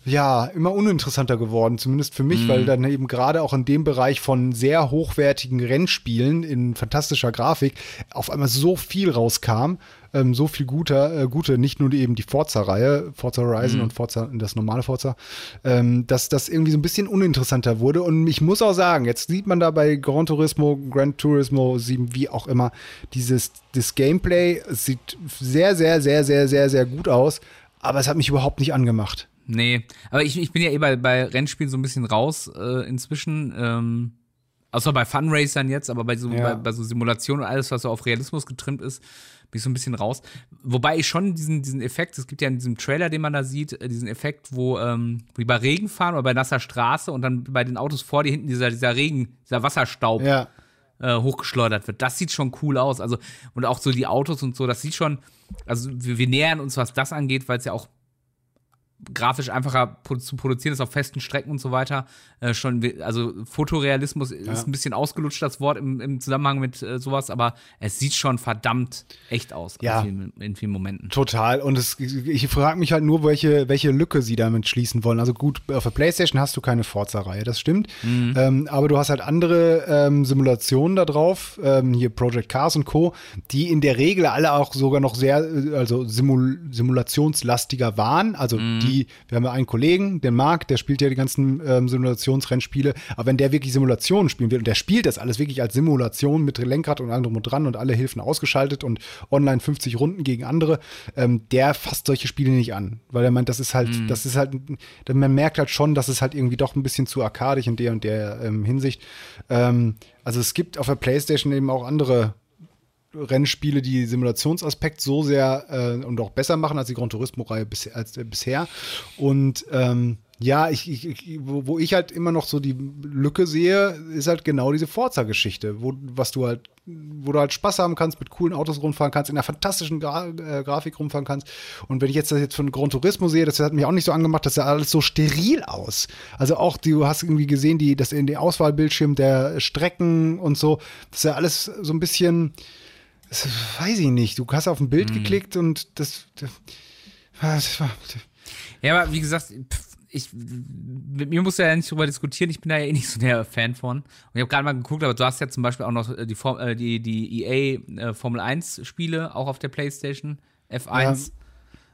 ja, immer uninteressanter geworden, zumindest für Mhm. mich, weil dann eben gerade auch in dem Bereich von sehr hochwertigen Rennspielen in fantastischer Grafik auf einmal so viel rauskam, ähm, so viel guter, äh, gute, nicht nur die, eben die Forza-Reihe, Forza Horizon Mhm. und Forza, das normale Forza, ähm, dass das irgendwie so ein bisschen uninteressanter wurde. Und ich muss auch sagen, jetzt sieht man da bei Gran Turismo, Gran Turismo 7, wie auch immer, dieses das Gameplay es sieht sehr, sehr, sehr, sehr, sehr, sehr gut aus, aber es hat mich überhaupt nicht angemacht. Nee, aber ich, ich bin ja eh bei, bei Rennspielen so ein bisschen raus äh, inzwischen. Ähm, außer bei Funracern jetzt, aber bei so, Ja. bei, bei so Simulationen und alles, was so auf Realismus getrimmt ist, bin ich so ein bisschen raus. Wobei ich schon diesen, diesen Effekt, es gibt ja in diesem Trailer, den man da sieht, äh, diesen Effekt, wo ähm, wie bei Regen fahren oder bei nasser Straße und dann bei den Autos vor dir hinten dieser, dieser Regen, dieser Wasserstaub Ja. äh, hochgeschleudert wird. Das sieht schon cool aus. Also, und auch so die Autos und so, das sieht schon, also wir, wir nähern uns, was das angeht, weil es ja auch grafisch einfacher zu produzieren ist auf festen Strecken und so weiter. Äh, schon, also Fotorealismus ja. ist ein bisschen ausgelutscht, das Wort im, im Zusammenhang mit äh, sowas, aber es sieht schon verdammt echt aus ja. in, vielen, in vielen Momenten. Total. Und es, ich frage mich halt nur, welche, welche Lücke sie damit schließen wollen. Also gut, auf der Playstation hast du keine Forza-Reihe, das stimmt. Mhm. Ähm, aber du hast halt andere ähm, Simulationen da drauf, ähm, hier Project Cars und Co., die in der Regel alle auch sogar noch sehr, äh, also Simul simulationslastiger waren. Also mhm. die die, wir haben ja einen Kollegen, den Marc, der spielt ja die ganzen ähm, Simulationsrennspiele, aber wenn der wirklich Simulationen spielen will und der spielt das alles wirklich als Simulation mit Lenkrad und allem und dran und alle Hilfen ausgeschaltet und online 50 Runden gegen andere, ähm, der fasst solche Spiele nicht an, weil er meint, das ist halt, mhm. das ist halt, man merkt halt schon, dass es halt irgendwie doch ein bisschen zu arkadisch in der und der ähm, Hinsicht. Ähm, also es gibt auf der Playstation eben auch andere Rennspiele die Simulationsaspekt so sehr äh, und auch besser machen als die Gran Turismo-Reihe bis, äh, bisher. Und ähm, ja, ich, ich, wo, wo, ich halt immer noch so die Lücke sehe, ist halt genau diese Forza-Geschichte, wo, was du halt, wo du halt Spaß haben kannst, mit coolen Autos rumfahren kannst, in einer fantastischen Gra äh, Grafik rumfahren kannst. Und wenn ich jetzt das jetzt von Gran Turismo sehe, das hat mich auch nicht so angemacht, das sah alles so steril aus. Also auch, du hast irgendwie gesehen, die, das in den Auswahlbildschirm der Strecken und so, das ist ja alles so ein bisschen, das weiß ich nicht. Du hast auf ein Bild hm. geklickt und das, das, war. Ja, aber wie gesagt, ich, mit mir musst du ja nicht drüber diskutieren, ich bin da ja eh nicht so der Fan von. Und ich habe gerade mal geguckt, aber du hast ja zum Beispiel auch noch äh, die, Form, äh, die, die EA äh, Formel 1 Spiele, auch auf der Playstation, F1.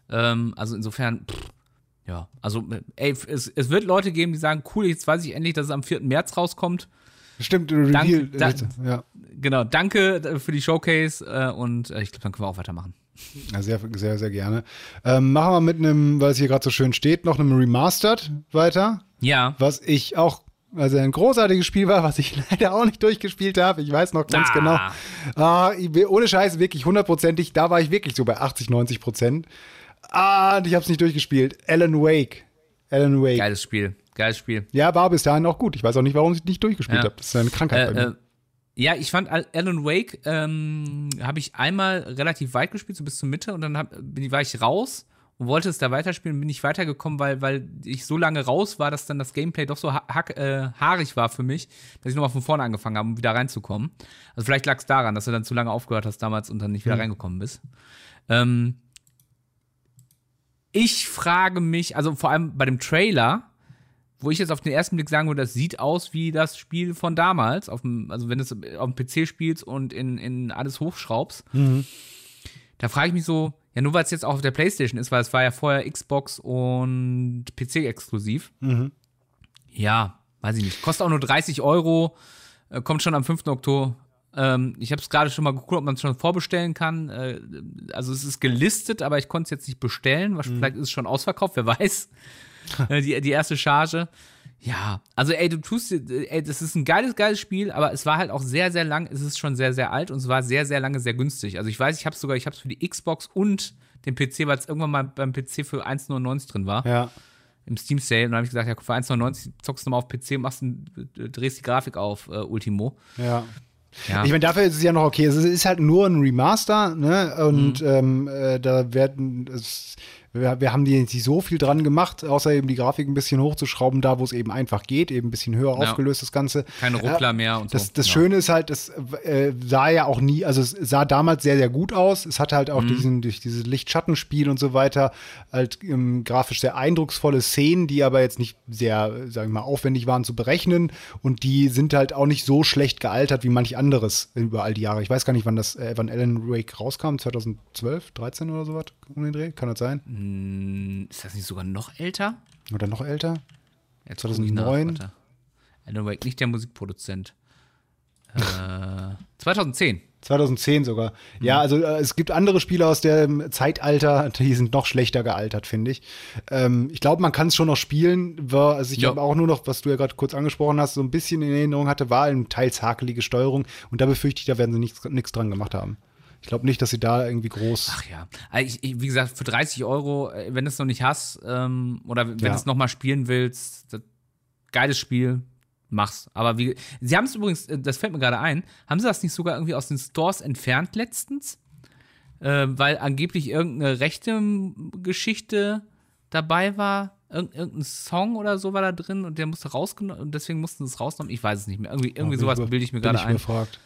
Ja. Ähm, also insofern, pff, ja, also ey, es, es wird Leute geben, die sagen, cool, jetzt weiß ich endlich, dass es am 4. März rauskommt. Stimmt, Reveal. Dank, da, ja. Genau, danke für die Showcase äh, und äh, ich glaube, dann können wir auch weitermachen. Ja, sehr, sehr, sehr gerne. Ähm, machen wir mit einem, weil es hier gerade so schön steht, noch einem Remastered weiter. Ja. Was ich auch, also ein großartiges Spiel war, was ich leider auch nicht durchgespielt habe. Ich weiß noch ganz ah. genau. Ah, ohne Scheiß, wirklich hundertprozentig. Da war ich wirklich so bei 80, 90 Prozent. Ah, und ich habe es nicht durchgespielt. Alan Wake. Alan Wake. Geiles Spiel. Geiles Spiel. Ja, war bis dahin auch gut. Ich weiß auch nicht, warum ich nicht durchgespielt ja. habe. Das ist eine Krankheit äh, bei mir. Äh, ja, ich fand Alan Wake, ähm, habe ich einmal relativ weit gespielt, so bis zur Mitte, und dann hab, bin, war ich raus und wollte es da weiterspielen, bin ich weitergekommen, weil, weil ich so lange raus war, dass dann das Gameplay doch so ha äh, haarig war für mich, dass ich nochmal von vorne angefangen habe, um wieder reinzukommen. Also vielleicht lag es daran, dass du dann zu lange aufgehört hast damals und dann nicht wieder mhm. reingekommen bist. Ähm, ich frage mich, also vor allem bei dem Trailer, wo ich jetzt auf den ersten Blick sagen würde, das sieht aus wie das Spiel von damals, dem, also wenn du es auf dem PC spielst und in, in alles hochschraubst, mhm. da frage ich mich so, ja, nur weil es jetzt auch auf der Playstation ist, weil es war ja vorher Xbox und PC exklusiv. Mhm. Ja, weiß ich nicht. Kostet auch nur 30 Euro, äh, kommt schon am 5. Oktober. Ähm, ich habe es gerade schon mal geguckt, ob man es schon vorbestellen kann. Äh, also es ist gelistet, aber ich konnte es jetzt nicht bestellen. Mhm. Vielleicht ist es schon ausverkauft, wer weiß. Äh, die, die erste Charge. Ja, also ey, du tust, ey, das ist ein geiles, geiles Spiel, aber es war halt auch sehr, sehr lang, es ist schon sehr, sehr alt und es war sehr, sehr lange sehr günstig. Also ich weiß, ich habe sogar, ich habe es für die Xbox und den PC, weil es irgendwann mal beim PC für 1,99 drin war. Ja. Im Steam Sale. Und dann habe ich gesagt, ja, für 1,99 zockst du mal auf PC, machst drehst die Grafik auf, äh, Ultimo. Ja. Ja. Ich meine, dafür ist es ja noch okay. Es ist halt nur ein Remaster, ne? Und mhm. ähm, äh, da werden es, wir, wir haben die nicht so viel dran gemacht, außer eben die Grafik ein bisschen hochzuschrauben, da wo es eben einfach geht, eben ein bisschen höher ja. aufgelöst, das Ganze. Keine Ruckler mehr und das, so. Das ja. Schöne ist halt, es äh, sah ja auch nie, also es sah damals sehr, sehr gut aus. Es hatte halt auch mhm. diesen, durch dieses Lichtschattenspiel und so weiter, halt ähm, grafisch sehr eindrucksvolle Szenen, die aber jetzt nicht sehr, sagen wir mal, aufwendig waren zu berechnen und die sind halt auch nicht so schlecht gealtert wie manch anderes über all die Jahre. Ich weiß gar nicht, wann das, äh, wann Alan Wake rauskam, 2012, 13 oder sowas um den Dreh, kann das sein? Mhm. Ist das nicht sogar noch älter? Oder noch älter? Jetzt 2009? Alan Wake, nicht der Musikproduzent. äh, 2010. 2010 sogar. Mhm. Ja, also äh, es gibt andere Spiele aus dem Zeitalter, die sind noch schlechter gealtert, finde ich. Ähm, ich glaube, man kann es schon noch spielen. War, also ich habe auch nur noch, was du ja gerade kurz angesprochen hast, so ein bisschen in Erinnerung hatte, war eine teils hakelige Steuerung. Und da befürchte ich, da werden sie nichts dran gemacht haben. Ich glaube nicht, dass sie da irgendwie groß. Ach ja. Also ich, wie gesagt, für 30 Euro, äh, wenn du es noch nicht hast, ähm, oder wenn ja. du es nochmal spielen willst, das, geiles Spiel, mach's. Aber wie. Sie haben es übrigens, äh, das fällt mir gerade ein, haben sie das nicht sogar irgendwie aus den Stores entfernt letztens? Äh, weil angeblich irgendeine rechte Geschichte dabei war. Irg irgendein Song oder so war da drin und der musste rausgenommen und deswegen mussten sie es rausnehmen. Ich weiß es nicht mehr. Irgendwie, irgendwie bin sowas bilde ich mir gerade ein. Überfragt.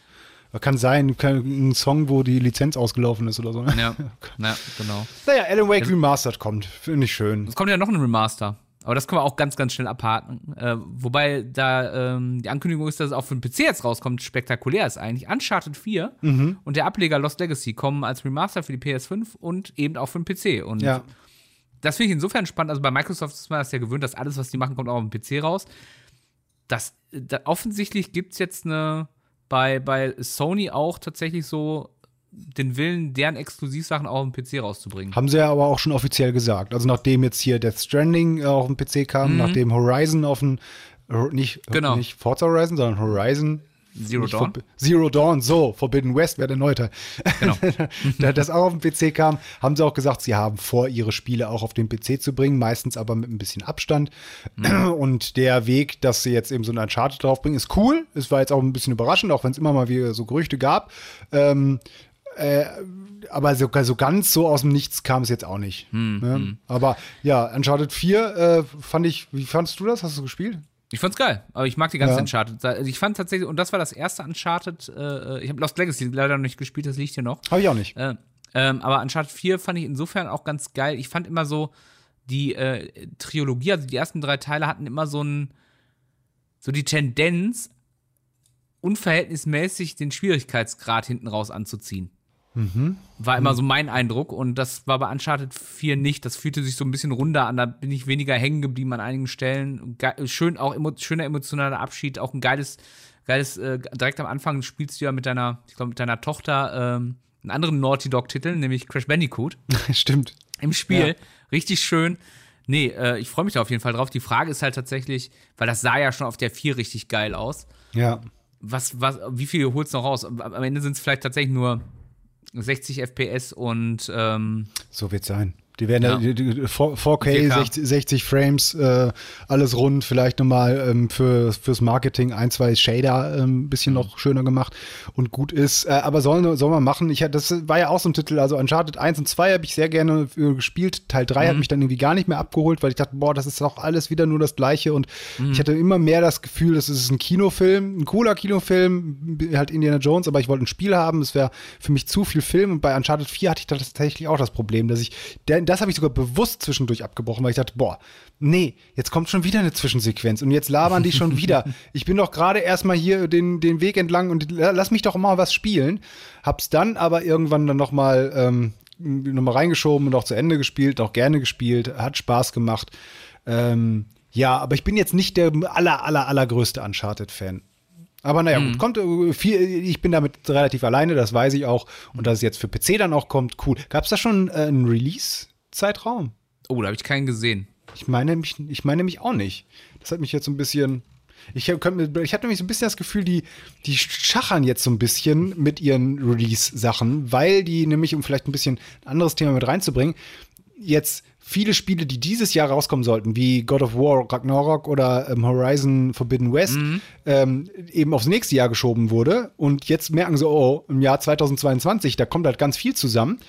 Kann sein, kann, ein Song, wo die Lizenz ausgelaufen ist oder so. Ne? Ja, ja, genau. Naja, Alan Wake Remastered kommt. Finde ich schön. Es kommt ja noch ein Remaster. Aber das können wir auch ganz, ganz schnell abhaken. Äh, wobei da ähm, die Ankündigung ist, dass es auch für den PC jetzt rauskommt, spektakulär ist eigentlich. Uncharted 4 Mhm. und der Ableger Lost Legacy kommen als Remaster für die PS5 und eben auch für den PC. Und Ja. das finde ich insofern spannend. Also bei Microsoft ist man das ja gewöhnt, dass alles, was die machen, kommt auch auf dem PC raus. Das, da, offensichtlich gibt es jetzt eine bei, bei Sony auch tatsächlich so den Willen, deren Exklusivsachen auch auf dem PC rauszubringen. Haben sie ja aber auch schon offiziell gesagt. Also nachdem jetzt hier Death Stranding äh, auf dem PC kam, nachdem Horizon auf dem nicht, Mhm. Genau. nicht Forza Horizon, sondern Horizon Zero Dawn. Zero Dawn, so, Forbidden West wäre der neue Teil. Genau. da das auch auf dem PC kam, haben sie auch gesagt, sie haben vor, ihre Spiele auch auf den PC zu bringen, meistens aber mit ein bisschen Abstand. Mhm. Und der Weg, dass sie jetzt eben so ein Uncharted draufbringen, ist cool. Es war jetzt auch ein bisschen überraschend, auch wenn es immer mal wieder so Gerüchte gab. Ähm, äh, aber so, so ganz so aus dem Nichts kam es jetzt auch nicht. Hm, ne? Aber ja, Uncharted 4 äh, fand ich, wie fandest du das? Hast du gespielt? Ich fand's geil, aber ich mag die ganze Ja. Uncharted. Also Ich fand tatsächlich, und das war das erste Uncharted, äh, ich habe Lost Legacy leider noch nicht gespielt, das liegt hier noch. Habe ich auch nicht. Äh, ähm, aber Uncharted 4 fand ich insofern auch ganz geil. Ich fand immer so, die äh, Trilogie, also die ersten drei Teile hatten immer so ein, so die Tendenz, unverhältnismäßig den Schwierigkeitsgrad hinten raus anzuziehen. War immer so mein Eindruck und das war bei Uncharted 4 nicht. Das fühlte sich so ein bisschen runder an. Da bin ich weniger hängen geblieben an einigen Stellen. Ge schön, auch emo schöner emotionaler Abschied, auch ein geiles, geiles, äh, direkt am Anfang spielst du ja mit deiner, ich glaube, mit deiner Tochter ähm, einen anderen Naughty Dog-Titel, nämlich Crash Bandicoot Stimmt. im Spiel. Ja. Richtig schön. Nee, äh, ich freue mich da auf jeden Fall drauf. Die Frage ist halt tatsächlich, weil das sah ja schon auf der 4 richtig geil aus. Ja. Was, was, wie viel holst du noch raus? Am Ende sind es vielleicht tatsächlich nur 60 FPS und ähm, So wird's sein. Die werden Ja. ja. die, die, 4- 4K, 4K. 60, 60 Frames, äh, alles rund, vielleicht nochmal ähm, für, fürs Marketing ein, zwei Shader ähm, ein bisschen noch schöner gemacht und gut ist. Äh, aber sollen soll man machen. Ich, das war ja auch so ein Titel, also Uncharted 1 und 2 habe ich sehr gerne gespielt. Teil 3 hat mich dann irgendwie gar nicht mehr abgeholt, weil ich dachte, boah, das ist doch alles wieder nur das Gleiche und ich hatte immer mehr das Gefühl, das ist ein Kinofilm, ein cooler Kinofilm, halt Indiana Jones, aber ich wollte ein Spiel haben, es wäre für mich zu viel Film und bei Uncharted 4 hatte ich da tatsächlich auch das Problem, dass ich, der, das habe ich sogar bewusst zwischendurch abgebrochen, weil ich dachte, boah, nee, jetzt kommt schon wieder eine Zwischensequenz und jetzt labern die schon wieder. Ich bin doch gerade erstmal hier den, den Weg entlang und la- lass mich doch mal was spielen. Hab's dann aber irgendwann dann nochmal ähm, noch mal reingeschoben und auch zu Ende gespielt, auch gerne gespielt, hat Spaß gemacht. Ähm, ja, aber ich bin jetzt nicht der aller, aller, allergrößte Uncharted-Fan. Aber naja, gut, kommt äh, viel, ich bin damit relativ alleine, das weiß ich auch. Und dass es jetzt für PC dann auch kommt, cool. Gab es da schon äh, einen Release-Zeitraum? oh, da habe ich keinen gesehen. Ich meine mich, ich meine mich auch nicht. Das hat mich jetzt so ein bisschen. Ich, hab- ich hatte nämlich so ein bisschen das Gefühl, die, die schachern jetzt so ein bisschen mit ihren Release-Sachen, weil die nämlich, um vielleicht ein bisschen ein anderes Thema mit reinzubringen, jetzt viele Spiele, die dieses Jahr rauskommen sollten, wie God of War, Ragnarok oder ähm, Horizon Forbidden West, ähm, eben aufs nächste Jahr geschoben wurde. Und jetzt merken sie, oh, im Jahr 2022, da kommt halt ganz viel zusammen.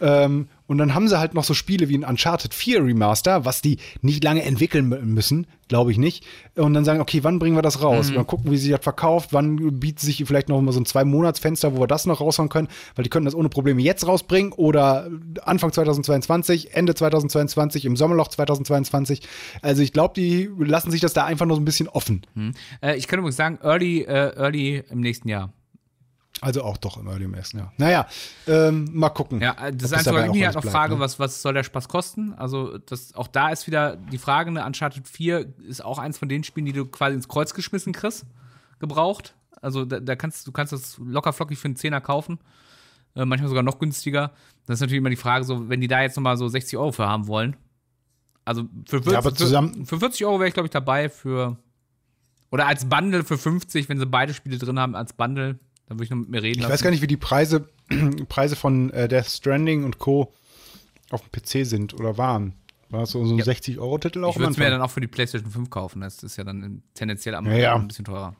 Ähm, und dann haben sie halt noch so Spiele wie ein Uncharted 4 Remaster, was die nicht lange entwickeln mü- müssen, glaube ich nicht. Und dann sagen, okay, wann bringen wir das raus? Mal gucken, wie sich das verkauft, wann bietet sich vielleicht noch mal so ein Zwei-Monats-Fenster, wo wir das noch raushauen können, weil die könnten das ohne Probleme jetzt rausbringen oder Anfang 2022, Ende 2022, im Sommerloch 2022. Also ich glaube, die lassen sich das da einfach nur so ein bisschen offen. Äh, ich kann übrigens sagen, early, äh, early im nächsten Jahr. Also auch doch im Early im ersten Jahr. Naja, ähm, mal gucken. Ja, das ich mich alles halt noch frage, ne? was, was soll der Spaß kosten? Also, das, auch da ist wieder die Frage, ne, Uncharted 4 ist auch eins von den Spielen, die du quasi ins Kreuz geschmissen kriegst, gebraucht. Also, da, da kannst du kannst das locker flockig für einen Zehner kaufen. Äh, manchmal sogar noch günstiger. Das ist natürlich immer die Frage, so, wenn die da jetzt nochmal so 60 Euro für haben wollen. Also, für 40, Ja, für, für 40 Euro wäre ich, glaube ich, dabei für. Oder als Bundle für 50, wenn sie beide Spiele drin haben, als Bundle. Dann würde ich noch mit mir reden Ich weiß gar nicht, wie die Preise, Preise von äh, Death Stranding und Co. auf dem PC sind oder waren. War das so, so ein Ja. 60-Euro-Titel auch Ich würde es mir dann auch für die PlayStation 5 kaufen. Das ist ja dann tendenziell am Ja, ja. ein bisschen teurer.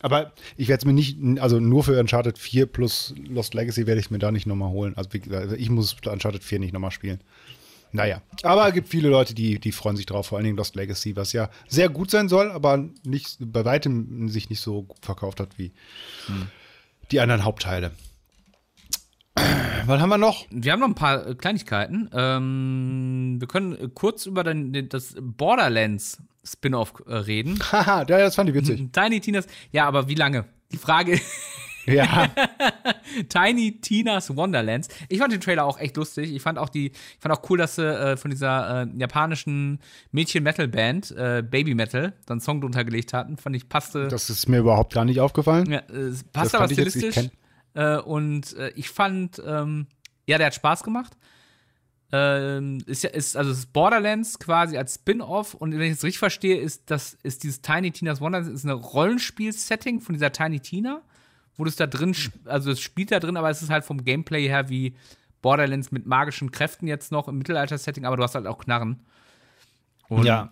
Aber ich werde es mir nicht, also nur für Uncharted 4 plus Lost Legacy werde ich es mir da nicht nochmal holen. Also ich muss Uncharted 4 nicht nochmal spielen. Naja, aber es gibt viele Leute, die, die freuen sich drauf, vor allen Dingen Lost Legacy, was ja sehr gut sein soll, aber nicht, bei weitem sich nicht so gut verkauft hat wie die anderen Hauptteile. Was haben wir noch? Wir haben noch ein paar äh, Kleinigkeiten. Ähm, wir können äh, kurz über den, das Borderlands Spin-off äh, reden. Haha, ja, das fand ich witzig. Tiny Tinas. Ja, aber wie lange? Die Frage. ja, Tiny Tina's Wonderlands. Ich fand den Trailer auch echt lustig. Ich fand auch die, ich fand auch cool, dass sie äh, von dieser äh, japanischen Mädchen-Metal-Band, äh, Baby Metal, dann einen Song drunter gelegt hatten. Fand ich passte. das ist mir überhaupt gar nicht aufgefallen. ja, äh, es Das passt aber stilistisch. Äh, und äh, ich fand, ähm, ja, der hat Spaß gemacht. Ähm, ist ja, ist, also es ist Borderlands quasi als Spin-off und wenn ich es richtig verstehe, ist das, ist dieses Tiny Tina's Wonderlands ist eine Rollenspiel-Setting von dieser Tiny Tina, wo das da drin, sp- also es spielt da drin, aber es ist halt vom Gameplay her wie Borderlands mit magischen Kräften jetzt noch im Mittelalter-Setting, aber du hast halt auch Knarren. Und Ja.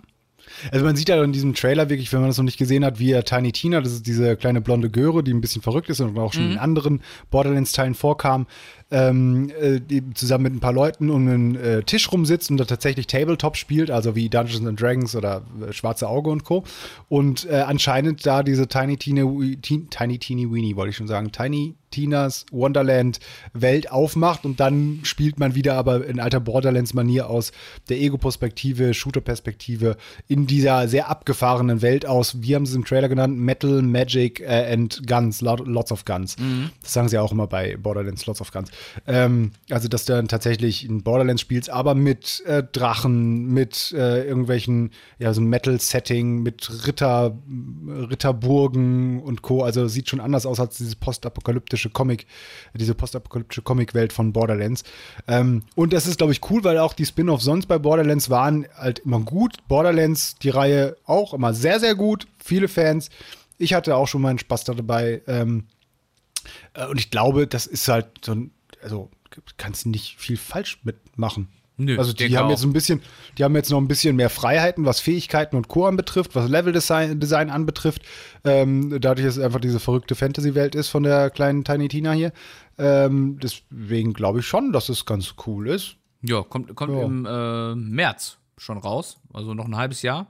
Also man sieht ja in diesem Trailer wirklich, wenn man das noch nicht gesehen hat, wie er Tiny Tina, das ist diese kleine blonde Göre, die ein bisschen verrückt ist und auch schon in anderen Borderlands-Teilen vorkam, ähm, äh, die zusammen mit ein paar Leuten um einen äh, Tisch rumsitzt und da tatsächlich Tabletop spielt, also wie Dungeons and Dragons oder äh, Schwarze Auge und Co. Und äh, anscheinend da diese Tiny Tina, Teen, Tiny Teeny Weenie, wollte ich schon sagen, Tiny Tinas Wonderland Welt aufmacht und dann spielt man wieder aber in alter Borderlands-Manier aus der Ego-Perspektive, Shooter-Perspektive in dieser sehr abgefahrenen Welt aus, wie haben sie es im Trailer genannt, Metal, Magic äh, and Guns, lo- lots of Guns. Das sagen sie auch immer bei Borderlands, lots of Guns. Ähm, also, dass du dann tatsächlich in Borderlands spielst, aber mit äh, Drachen, mit äh, irgendwelchen, ja, so Metal-Setting, mit Ritter, Ritterburgen und Co. Also sieht schon anders aus als diese postapokalyptische Comic, diese postapokalyptische Comic-Welt von Borderlands. Ähm, und das ist, glaube ich, cool, weil auch die Spin-offs sonst bei Borderlands waren halt immer gut. Borderlands, die Reihe auch immer sehr, sehr gut. Viele Fans. Ich hatte auch schon meinen Spaß dabei. Ähm, äh, und ich glaube, das ist halt so ein, also kannst du nicht viel falsch mitmachen. Nö, also die haben auch. jetzt ein bisschen, die haben jetzt noch ein bisschen mehr Freiheiten, was Fähigkeiten und Co. anbetrifft, was Leveldesign Design anbetrifft. Ähm, dadurch, dass es einfach diese verrückte Fantasy-Welt ist von der kleinen Tiny Tina hier. Ähm, deswegen glaube ich schon, dass es ganz cool ist. Ja, kommt, kommt Ja. im äh, März schon raus. Also noch ein halbes Jahr.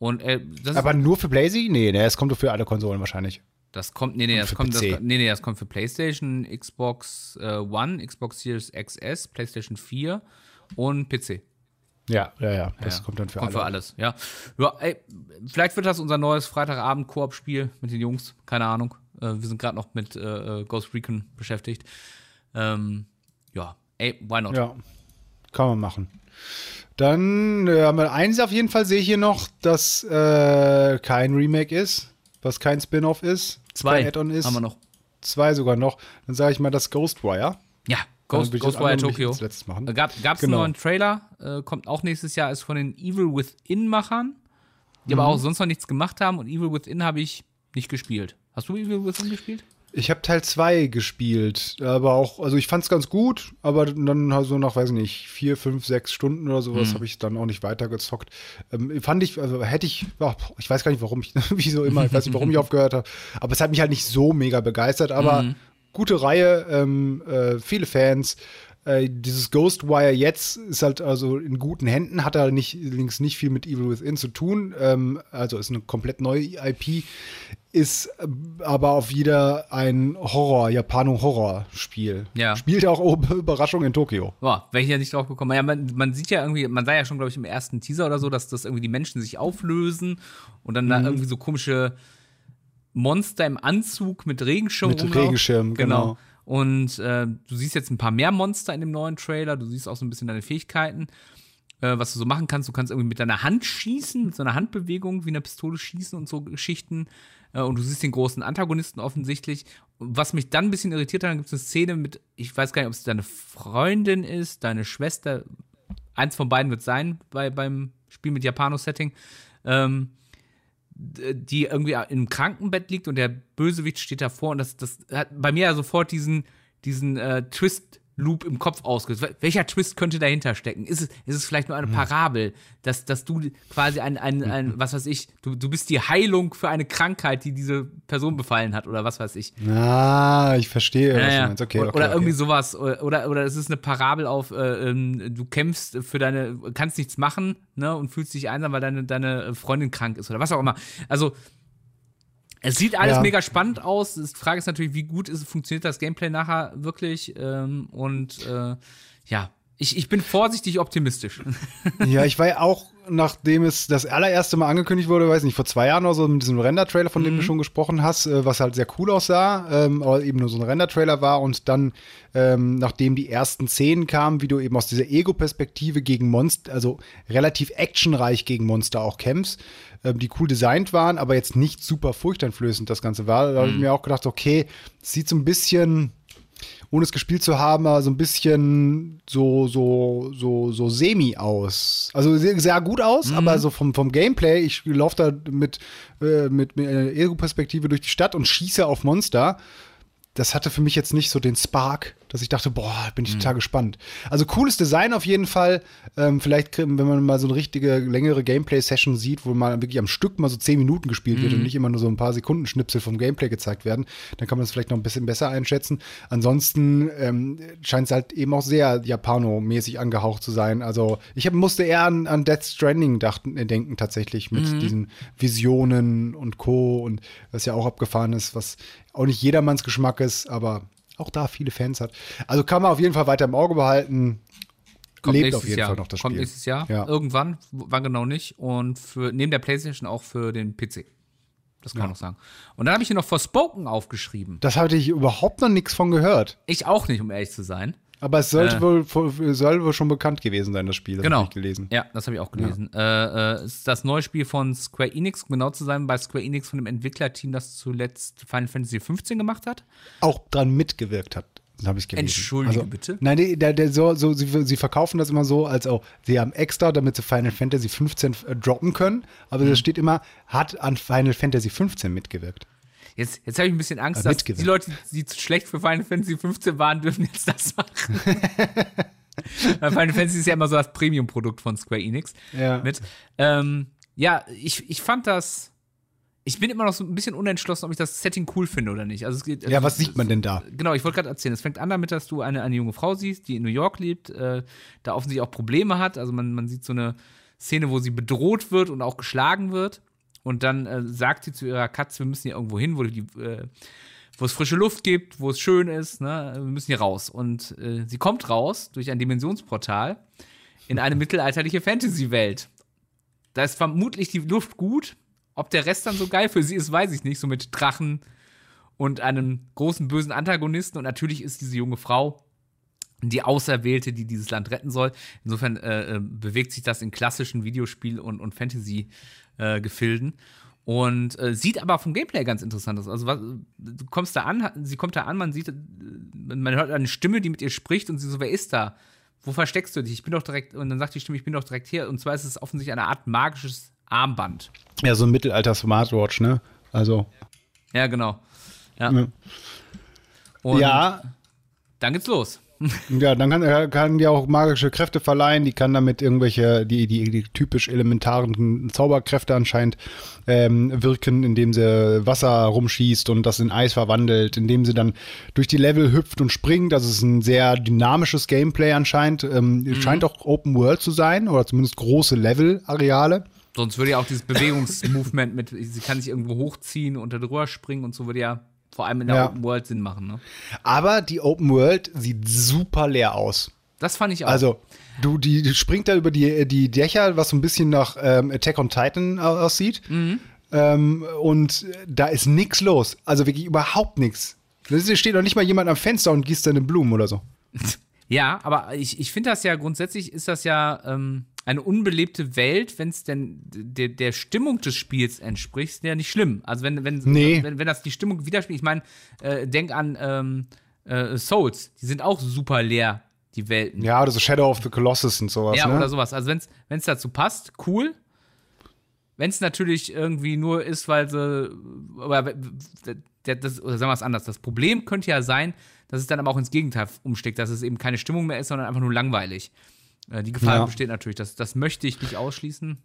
Und äh, Aber nur für Blazy? Nee, nee, es kommt doch für alle Konsolen wahrscheinlich. Das kommt, nee, nee, das für kommt, das, nee, nee, das kommt für PlayStation, Xbox äh, One, Xbox Series XS, PlayStation 4 und PC. Ja, ja, ja. Das Ja, kommt dann für kommt alle. für alles, ja. Ja, ey, vielleicht wird das unser neues Freitagabend-Koop-Spiel mit den Jungs. Keine Ahnung. Äh, wir sind gerade noch mit äh, äh, Ghost Recon beschäftigt. Ähm, ja, ey, why not? Ja, kann man machen. Dann äh, haben wir eins auf jeden Fall, sehe ich hier noch, dass äh, kein Remake ist, was kein Spin-off ist, Zwei kein Add-on ist. haben wir noch. Zwei sogar noch. Dann sage ich mal das Ghostwire. Ja, Ghost, Ghostwire Tokyo. als letztes machen. Äh, Gab es Genau. einen neuen Trailer, äh, kommt auch nächstes Jahr, ist von den Evil Within-Machern, die Mhm. aber auch sonst noch nichts gemacht haben und Evil Within habe ich nicht gespielt. Hast du Evil Within gespielt? Ich habe Teil 2 gespielt, aber auch, also ich fand es ganz gut, aber dann so nach, weiß ich nicht, vier, fünf, sechs Stunden oder sowas habe ich dann auch nicht weitergezockt. Ähm, fand ich, also hätte ich, ja, ich weiß gar nicht, warum ich, wieso immer, ich weiß nicht, warum ich aufgehört habe, aber es hat mich halt nicht so mega begeistert, aber gute Reihe, ähm, äh, viele Fans. Äh, dieses Ghostwire jetzt ist halt also in guten Händen, hat er nicht, links nicht viel mit Evil Within zu tun, ähm, also ist eine komplett neue IP, ist äh, aber auf wieder ein Horror, Japano-Horror-Spiel. Ja. Spielt auch oh, Überraschung in Tokio. Boah, wäre ich ja nicht drauf gekommen. Ja, man, man sieht ja irgendwie, man sah ja schon, glaube ich, im ersten Teaser oder so, dass das irgendwie die Menschen sich auflösen und dann Mhm. da irgendwie so komische Monster im Anzug mit Regenschirm Mit. Regenschirm, genau. Und äh, du siehst jetzt ein paar mehr Monster in dem neuen Trailer. Du siehst auch so ein bisschen deine Fähigkeiten, äh, was du so machen kannst. Du kannst irgendwie mit deiner Hand schießen, mit so einer Handbewegung wie eine Pistole schießen und so Geschichten. Äh, und du siehst den großen Antagonisten offensichtlich. Was mich dann ein bisschen irritiert hat, dann gibt es eine Szene mit, ich weiß gar nicht, ob es deine Freundin ist, deine Schwester. Eins von beiden wird sein bei, beim Spiel mit Japano-Setting. Ähm, die irgendwie im Krankenbett liegt und der Bösewicht steht davor und das, das hat bei mir ja sofort diesen, diesen äh, Twist Loop im Kopf ausgelöst. Wel- Welcher Twist könnte dahinter stecken? Ist es, ist es vielleicht nur eine Parabel, dass, dass du quasi ein, ein, ein, was weiß ich, du, du bist die Heilung für eine Krankheit, die diese Person befallen hat oder was weiß ich. Ah, ich verstehe, was Ja, du meinst. Okay, oder, okay, oder okay. irgendwie sowas. Oder, oder, oder es ist eine Parabel auf, äh, ähm, du kämpfst für deine, kannst nichts machen, ne, und fühlst dich einsam, weil deine, deine Freundin krank ist oder was auch immer. Also, es sieht alles Ja. mega spannend aus. Die Frage ist natürlich, wie gut ist, funktioniert das Gameplay nachher wirklich? Ähm, und äh, ja, ich, ich bin vorsichtig optimistisch. Ja, ich war ja auch, nachdem es das allererste Mal angekündigt wurde, weiß nicht, vor zwei Jahren oder so, mit diesem Render-Trailer, von Mhm. dem du schon gesprochen hast, äh, was halt sehr cool aussah, ähm, aber eben nur so ein Render-Trailer war und dann, ähm, nachdem die ersten Szenen kamen, wie du eben aus dieser Ego-Perspektive gegen Monster, also relativ actionreich gegen Monster auch kämpfst, ähm, die cool designt waren, aber jetzt nicht super furchteinflößend das Ganze war, da Mhm. habe ich mir auch gedacht, okay, es sieht so ein bisschen ohne es gespielt zu haben, so ein bisschen so, so, so, so semi aus. Also sehr, sehr gut aus, aber so vom, vom Gameplay, ich laufe da mit, äh, mit, mit einer Ego-Perspektive durch die Stadt und schieße auf Monster. Das hatte für mich jetzt nicht so den Spark, dass ich dachte, boah, bin ich total gespannt. Also cooles Design auf jeden Fall. Ähm, vielleicht, wenn man mal so eine richtige, längere Gameplay-Session sieht, wo mal wirklich am Stück mal so zehn Minuten gespielt wird und nicht immer nur so ein paar Sekunden Schnipsel vom Gameplay gezeigt werden, dann kann man das vielleicht noch ein bisschen besser einschätzen. Ansonsten ähm, scheint es halt eben auch sehr Japano-mäßig angehaucht zu sein. Also ich hab, musste eher an, an Death Stranding dachten, äh, denken tatsächlich mit diesen Visionen und Co. und was ja auch abgefahren ist, was auch nicht jedermanns Geschmack ist, aber auch da viele Fans hat. Also kann man auf jeden Fall weiter im Auge behalten. Lebt nächstes auf jeden Jahr. Fall noch das Kommt Spiel. nächstes Jahr. Ja. Irgendwann, wann genau nicht. Und für, neben der Playstation auch für den PC. Das kann man noch sagen. Und dann habe ich hier noch Forspoken aufgeschrieben. Das hatte ich überhaupt noch nichts von gehört. Ich auch nicht, um ehrlich zu sein. Aber es sollte Äh. wohl, soll wohl schon bekannt gewesen sein, das Spiel. Das Genau. hab ich gelesen. Ja, das habe ich auch gelesen. Äh, äh, es ist das neue Spiel von Square Enix, um genau zu sein, bei Square Enix von dem Entwicklerteam, das zuletzt Final Fantasy XV gemacht hat. Auch dran mitgewirkt hat. Das habe ich gelesen. Entschuldige also, bitte? Nein, die, der, der, so, so, sie, sie verkaufen das immer so, als auch, sie haben extra, damit sie Final Fantasy 15 äh, droppen können, aber Mhm. da steht immer, hat an Final Fantasy 15 mitgewirkt. Jetzt, jetzt habe ich ein bisschen Angst, dass die Leute, die zu schlecht für Final Fantasy 15 waren, dürfen jetzt das machen. Weil Final Fantasy ist ja immer so das Premium-Produkt von Square Enix. Ja. Mit. Ähm, ja, ich, ich fand das. Ich bin immer noch so ein bisschen unentschlossen, ob ich das Setting cool finde oder nicht. Also es geht, Ja, was sieht man denn da? Genau, ich wollte gerade erzählen. Es fängt an damit, dass du eine, eine junge Frau siehst, die in New York lebt, äh, da offensichtlich auch Probleme hat. Also man, man sieht so eine Szene, wo sie bedroht wird und auch geschlagen wird. Und dann äh, sagt sie zu ihrer Katze, wir müssen hier irgendwo hin, wo, die, äh, wo es frische Luft gibt, wo es schön ist. Ne? Wir müssen hier raus. Und äh, sie kommt raus durch ein Dimensionsportal in eine mittelalterliche Fantasy-Welt. Da ist vermutlich die Luft gut. Ob der Rest dann so geil für sie ist, weiß ich nicht. So mit Drachen und einem großen bösen Antagonisten. Und natürlich ist diese junge Frau die Auserwählte, die dieses Land retten soll. Insofern äh, äh, bewegt sich das in klassischen Videospiel- und, und Fantasy-Gefilden. und äh, sieht aber vom Gameplay ganz interessant aus. Also was, du kommst da an, sie kommt da an, man sieht, äh, man hört eine Stimme, die mit ihr spricht und sie so, wer ist da? Wo versteckst du dich? Ich bin doch direkt, und dann sagt die Stimme, ich bin doch direkt hier. Und zwar ist es offensichtlich eine Art magisches Armband. Ja, so ein Mittelalter-Smartwatch, ne? Also, Ja, genau. Ja. Ja. Und ja, dann geht's los. Ja, dann kann, kann die auch magische Kräfte verleihen, die kann damit irgendwelche, die, die, die typisch elementaren Zauberkräfte anscheinend ähm, wirken, indem sie Wasser rumschießt und das in Eis verwandelt, indem sie dann durch die Level hüpft und springt. Also es ist ein sehr dynamisches Gameplay anscheinend. Ähm, Scheint auch Open World zu sein, oder zumindest große Level-Areale. Sonst würde ja auch dieses Bewegungsmovement mit, sie kann sich irgendwo hochziehen und da drüber springen und so würde ja vor allem in der Ja. Open World Sinn machen. Ne? Aber die Open World sieht super leer aus. Das fand ich auch. Also, du, die, die springt da über die, die Dächer, was so ein bisschen nach ähm, Attack on Titan au- aussieht. Ähm, und da ist nichts los. Also wirklich überhaupt nichts. Da steht noch nicht mal jemand am Fenster und gießt seine Blumen oder so. Ja, aber ich, ich finde das ja grundsätzlich ist das ja ähm, eine unbelebte Welt, wenn es denn der, der Stimmung des Spiels entspricht, ist ja nicht schlimm. Also wenn, wenn, Nee. wenn, wenn das die Stimmung widerspiegelt, ich meine, äh, denk an ähm, äh, Souls, die sind auch super leer, die Welten. Ja, oder so Shadow of the Colossus und sowas. Ja, ne? oder sowas. Also wenn es dazu passt, cool. Wenn es natürlich irgendwie nur ist, weil sie, aber das, oder sagen wir es anders, das Problem könnte ja sein, dass es dann aber auch ins Gegenteil umsteckt, dass es eben keine Stimmung mehr ist, sondern einfach nur langweilig. Äh, die Gefahr Ja. besteht natürlich, das, das möchte ich nicht ausschließen.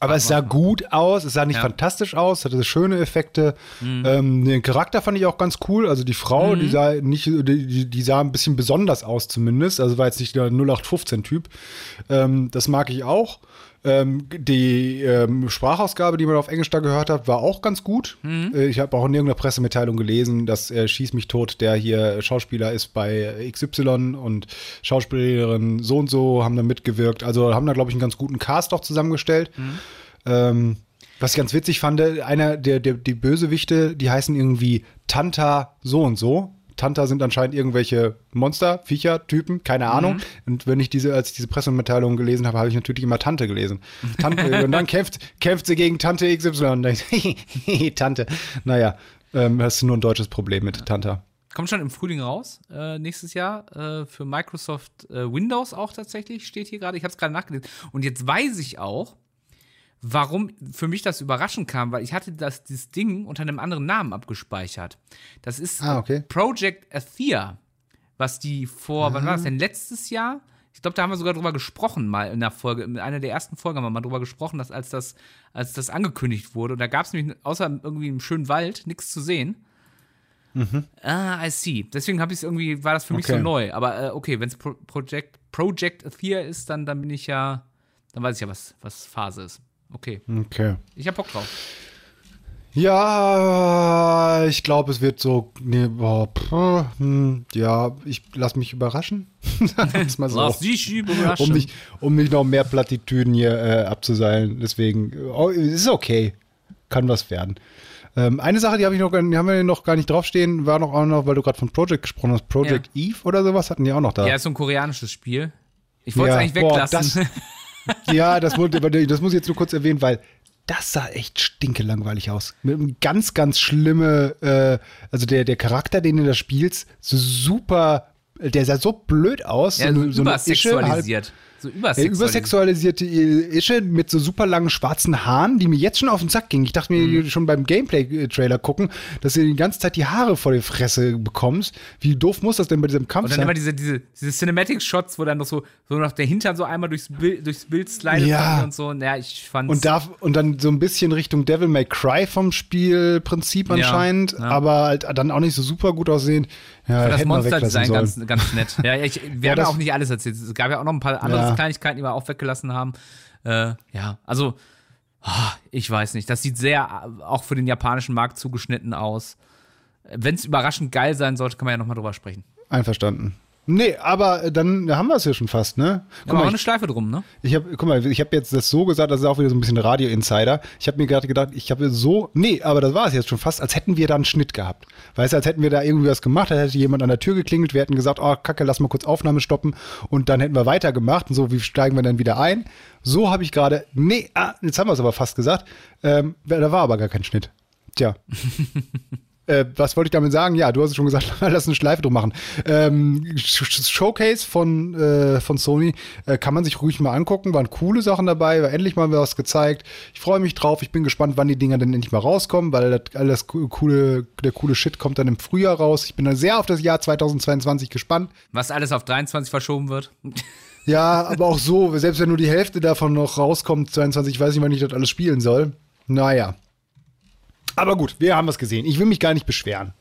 Aber es sah gut aus, es sah nicht Ja. fantastisch aus, hatte schöne Effekte. Ähm, den Charakter fand ich auch ganz cool. Also die Frau, die sah nicht, die, die- die sah ein bisschen besonders aus zumindest. Also war jetzt nicht der 0815-Typ. Ähm, das mag ich auch. Ähm, die ähm, Sprachausgabe, die man auf Englisch da gehört hat, war auch ganz gut. Äh, ich habe auch in irgendeiner Pressemitteilung gelesen, dass äh, Schieß mich tot, der hier Schauspieler ist bei XY und Schauspielerin so und so haben da mitgewirkt. Also haben da, glaube ich, einen ganz guten Cast auch zusammengestellt. Ähm, was ich ganz witzig fand, einer der, der die Bösewichte, die heißen irgendwie Tanta so und so. Tanta sind anscheinend irgendwelche Monster, Viecher, Typen, keine Ahnung. Und wenn ich diese, als ich diese Pressemitteilung gelesen habe, habe ich natürlich immer Tante gelesen. Tante, und dann kämpft, kämpft sie gegen Tante XY. Und dann ich, Tante. Naja, ähm, hast du nur ein deutsches Problem mit Tanta. Kommt schon im Frühling raus, äh, nächstes Jahr, äh, für Microsoft äh, Windows auch tatsächlich, steht hier gerade. Ich habe es gerade nachgelesen. Und jetzt weiß ich auch, warum für mich das überraschend kam, weil ich hatte das, dieses Ding unter einem anderen Namen abgespeichert. Das ist Ah, okay. Project Athea, was die vor, wann war das denn, letztes Jahr? Ich glaube, da haben wir sogar drüber gesprochen, mal in der Folge, in einer der ersten Folgen haben wir mal drüber gesprochen, dass als das, als das angekündigt wurde, und da gab es nämlich außer irgendwie im schönen Wald nichts zu sehen. Ah, I see. Deswegen habe ich es irgendwie, war das für mich Okay. so neu. Aber äh, okay, wenn es Pro Project, Project Athea ist, dann, dann bin ich ja, dann weiß ich ja, was, was Phase ist. Okay, Okay. ich hab Bock drauf. Ja, ich glaube, es wird so. Nee, boah, pff, hm, ja, ich lass mich überraschen. Mal so. Lass dich überraschen. um, nicht, um nicht noch mehr Plattitüden hier äh, abzuseilen. Deswegen, oh, ist okay. Kann was werden. Ähm, eine Sache, die, hab ich noch, gar- die haben wir noch gar nicht draufstehen, war noch auch noch, weil du gerade von Project gesprochen hast. Project Eve oder sowas hatten die auch noch da. Ja, ist so ein koreanisches Spiel. Ich wollte es Ja, eigentlich boah, weglassen. Ja, das, wollte, das muss ich jetzt nur kurz erwähnen, weil das sah echt stinkelangweilig aus. Mit einem ganz, ganz schlimme, äh, also der, der Charakter, den du da spielst, so super, der sah so blöd aus. ja, so, so, so eine Ische, halb. So ja, übersexualisiert. übersexualisierte Ische mit so super langen schwarzen Haaren, die mir jetzt schon auf den Sack gingen. Ich dachte mir Mhm. schon beim Gameplay-Trailer gucken, dass du die ganze Zeit die Haare vor die Fresse bekommst. Wie doof muss das denn bei diesem Kampf Und dann sein? immer diese, diese, diese Cinematic-Shots, wo dann noch so, so noch der Hintern so einmal durchs Bild, durchs Bild slidet Ja. und so. Naja, ich fand Und, darf, und dann so ein bisschen Richtung Devil May Cry vom Spielprinzip Ja, anscheinend, ja. aber halt dann auch nicht so super gut aussehen. Ja, das Monster-Design ganz, ganz nett. Ja, ich, wir Ja, haben ja auch nicht alles erzählt. Es gab ja auch noch ein paar andere Ja. Kleinigkeiten, die wir auch weggelassen haben. Äh, ja, also, ah, ich weiß nicht. Das sieht sehr auch für den japanischen Markt zugeschnitten aus. Wenn es überraschend geil sein sollte, kann man ja nochmal drüber sprechen. Einverstanden. Nee, aber äh, dann haben wir es ja schon fast, ne? Da Guck haben wir auch mal, eine ich, Schleife drum, ne? ich habe guck mal, ich habe jetzt das so gesagt, das ist auch wieder so ein bisschen Radio-Insider. Ich habe mir gerade gedacht, ich habe so, nee, aber das war es jetzt schon fast, als hätten wir da einen Schnitt gehabt. Weißt du, als hätten wir da irgendwie was gemacht, da hätte jemand an der Tür geklingelt, wir hätten gesagt, oh, kacke, lass mal kurz Aufnahme stoppen und dann hätten wir weitergemacht und so, wie steigen wir dann wieder ein? So habe ich gerade, nee, ah, jetzt haben wir es aber fast gesagt, ähm, da war aber gar kein Schnitt. Tja. Äh, was wollte ich damit sagen? Ja, du hast es schon gesagt, lass eine Schleife drum machen. Ähm, Sh- Sh- Showcase von, äh, von Sony äh, kann man sich ruhig mal angucken. Waren coole Sachen dabei, war endlich mal was gezeigt. Ich freue mich drauf. Ich bin gespannt, wann die Dinger denn endlich mal rauskommen, weil das, alles co- coole, der coole Shit kommt dann im Frühjahr raus. Ich bin da sehr auf das Jahr 2022 gespannt. Was alles auf 23 verschoben wird. Ja, aber auch so, selbst wenn nur die Hälfte davon noch rauskommt, 22, ich weiß nicht, wann ich das alles spielen soll. Naja. Aber gut, wir haben was gesehen. Ich will mich gar nicht beschweren.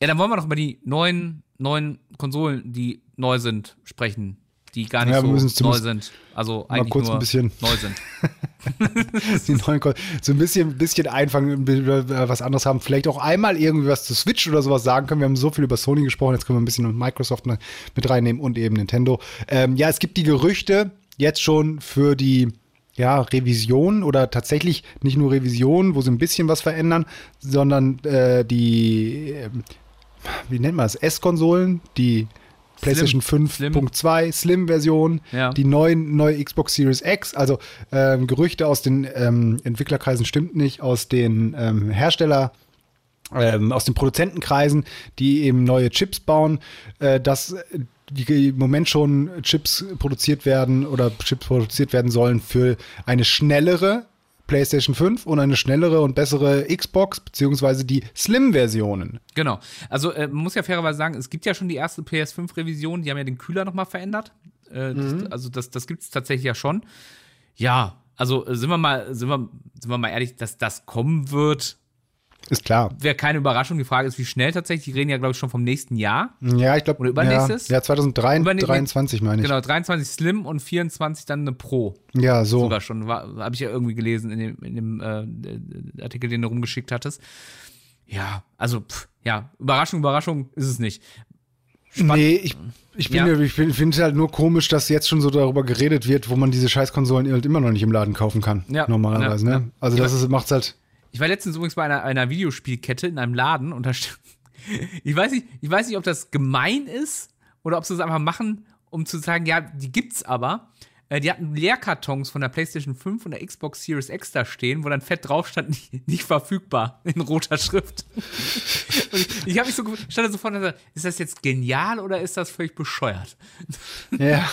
Ja, dann wollen wir noch über die neuen, neuen Konsolen, die neu sind, sprechen. Die gar nicht Ja, so neu sind. Also eigentlich kurz ein nur bisschen- neu sind. die neuen Kon so ein bisschen, bisschen einfangen, äh, was anderes haben. Vielleicht auch einmal irgendwie was zu Switch oder sowas sagen können. Wir haben so viel über Sony gesprochen, jetzt können wir ein bisschen Microsoft ne- mit reinnehmen und eben Nintendo. Ähm, ja, es gibt die Gerüchte jetzt schon für die ja, Revision oder tatsächlich nicht nur Revision, wo sie ein bisschen was verändern, sondern äh, die, ähm, wie nennt man das, S-Konsolen, die PlayStation Slim. 5.2 Slim-Version, Ja. die neuen, neue Xbox Series X, also ähm, Gerüchte aus den ähm, Entwicklerkreisen stimmt nicht, aus den ähm, Hersteller, ähm, aus den Produzentenkreisen, die eben neue Chips bauen, äh, dass die im Moment schon Chips produziert werden oder Chips produziert werden sollen für eine schnellere PlayStation 5 und eine schnellere und bessere Xbox, beziehungsweise die Slim-Versionen. Genau. Also äh, man muss ja fairerweise sagen, es gibt ja schon die erste PS5-Revision, die haben ja den Kühler nochmal verändert. Äh, Mhm. das, also das, das gibt es tatsächlich ja schon. Ja, also äh, sind wir mal, sind wir, sind wir mal ehrlich, dass das kommen wird, Ist klar. wäre keine Überraschung. Die Frage ist, wie schnell tatsächlich. Die reden ja, glaube ich, schon vom nächsten Jahr. Ja, ich glaube. Oder übernächstes? Ja, ja Überne- 2023 meine ich. Genau, 23 Slim und 24 dann eine Pro. Ja, so. Sogar schon. Habe ich ja irgendwie gelesen in dem, in dem äh, Artikel, den du rumgeschickt hattest. Ja, also, pff, ja, Überraschung, Überraschung ist es nicht. Nee, ich, ich, bin Ja. ich finde es halt nur komisch, dass jetzt schon so darüber geredet wird, wo man diese Scheißkonsolen halt immer noch nicht im Laden kaufen kann. Ja. Normalerweise, Ja. ne? Also das ist, macht's halt. Ich war letztens übrigens bei einer, einer Videospielkette in einem Laden und da ich weiß nicht, ich weiß nicht, ob das gemein ist oder ob sie es einfach machen, um zu sagen, ja, die gibt's aber. Äh, Die hatten Leerkartons von der PlayStation 5 und der Xbox Series X da stehen, wo dann fett drauf stand, nicht, nicht verfügbar in roter Schrift. und ich ich habe mich so stand da sofort und dachte, ist das jetzt genial oder ist das völlig bescheuert? Ja,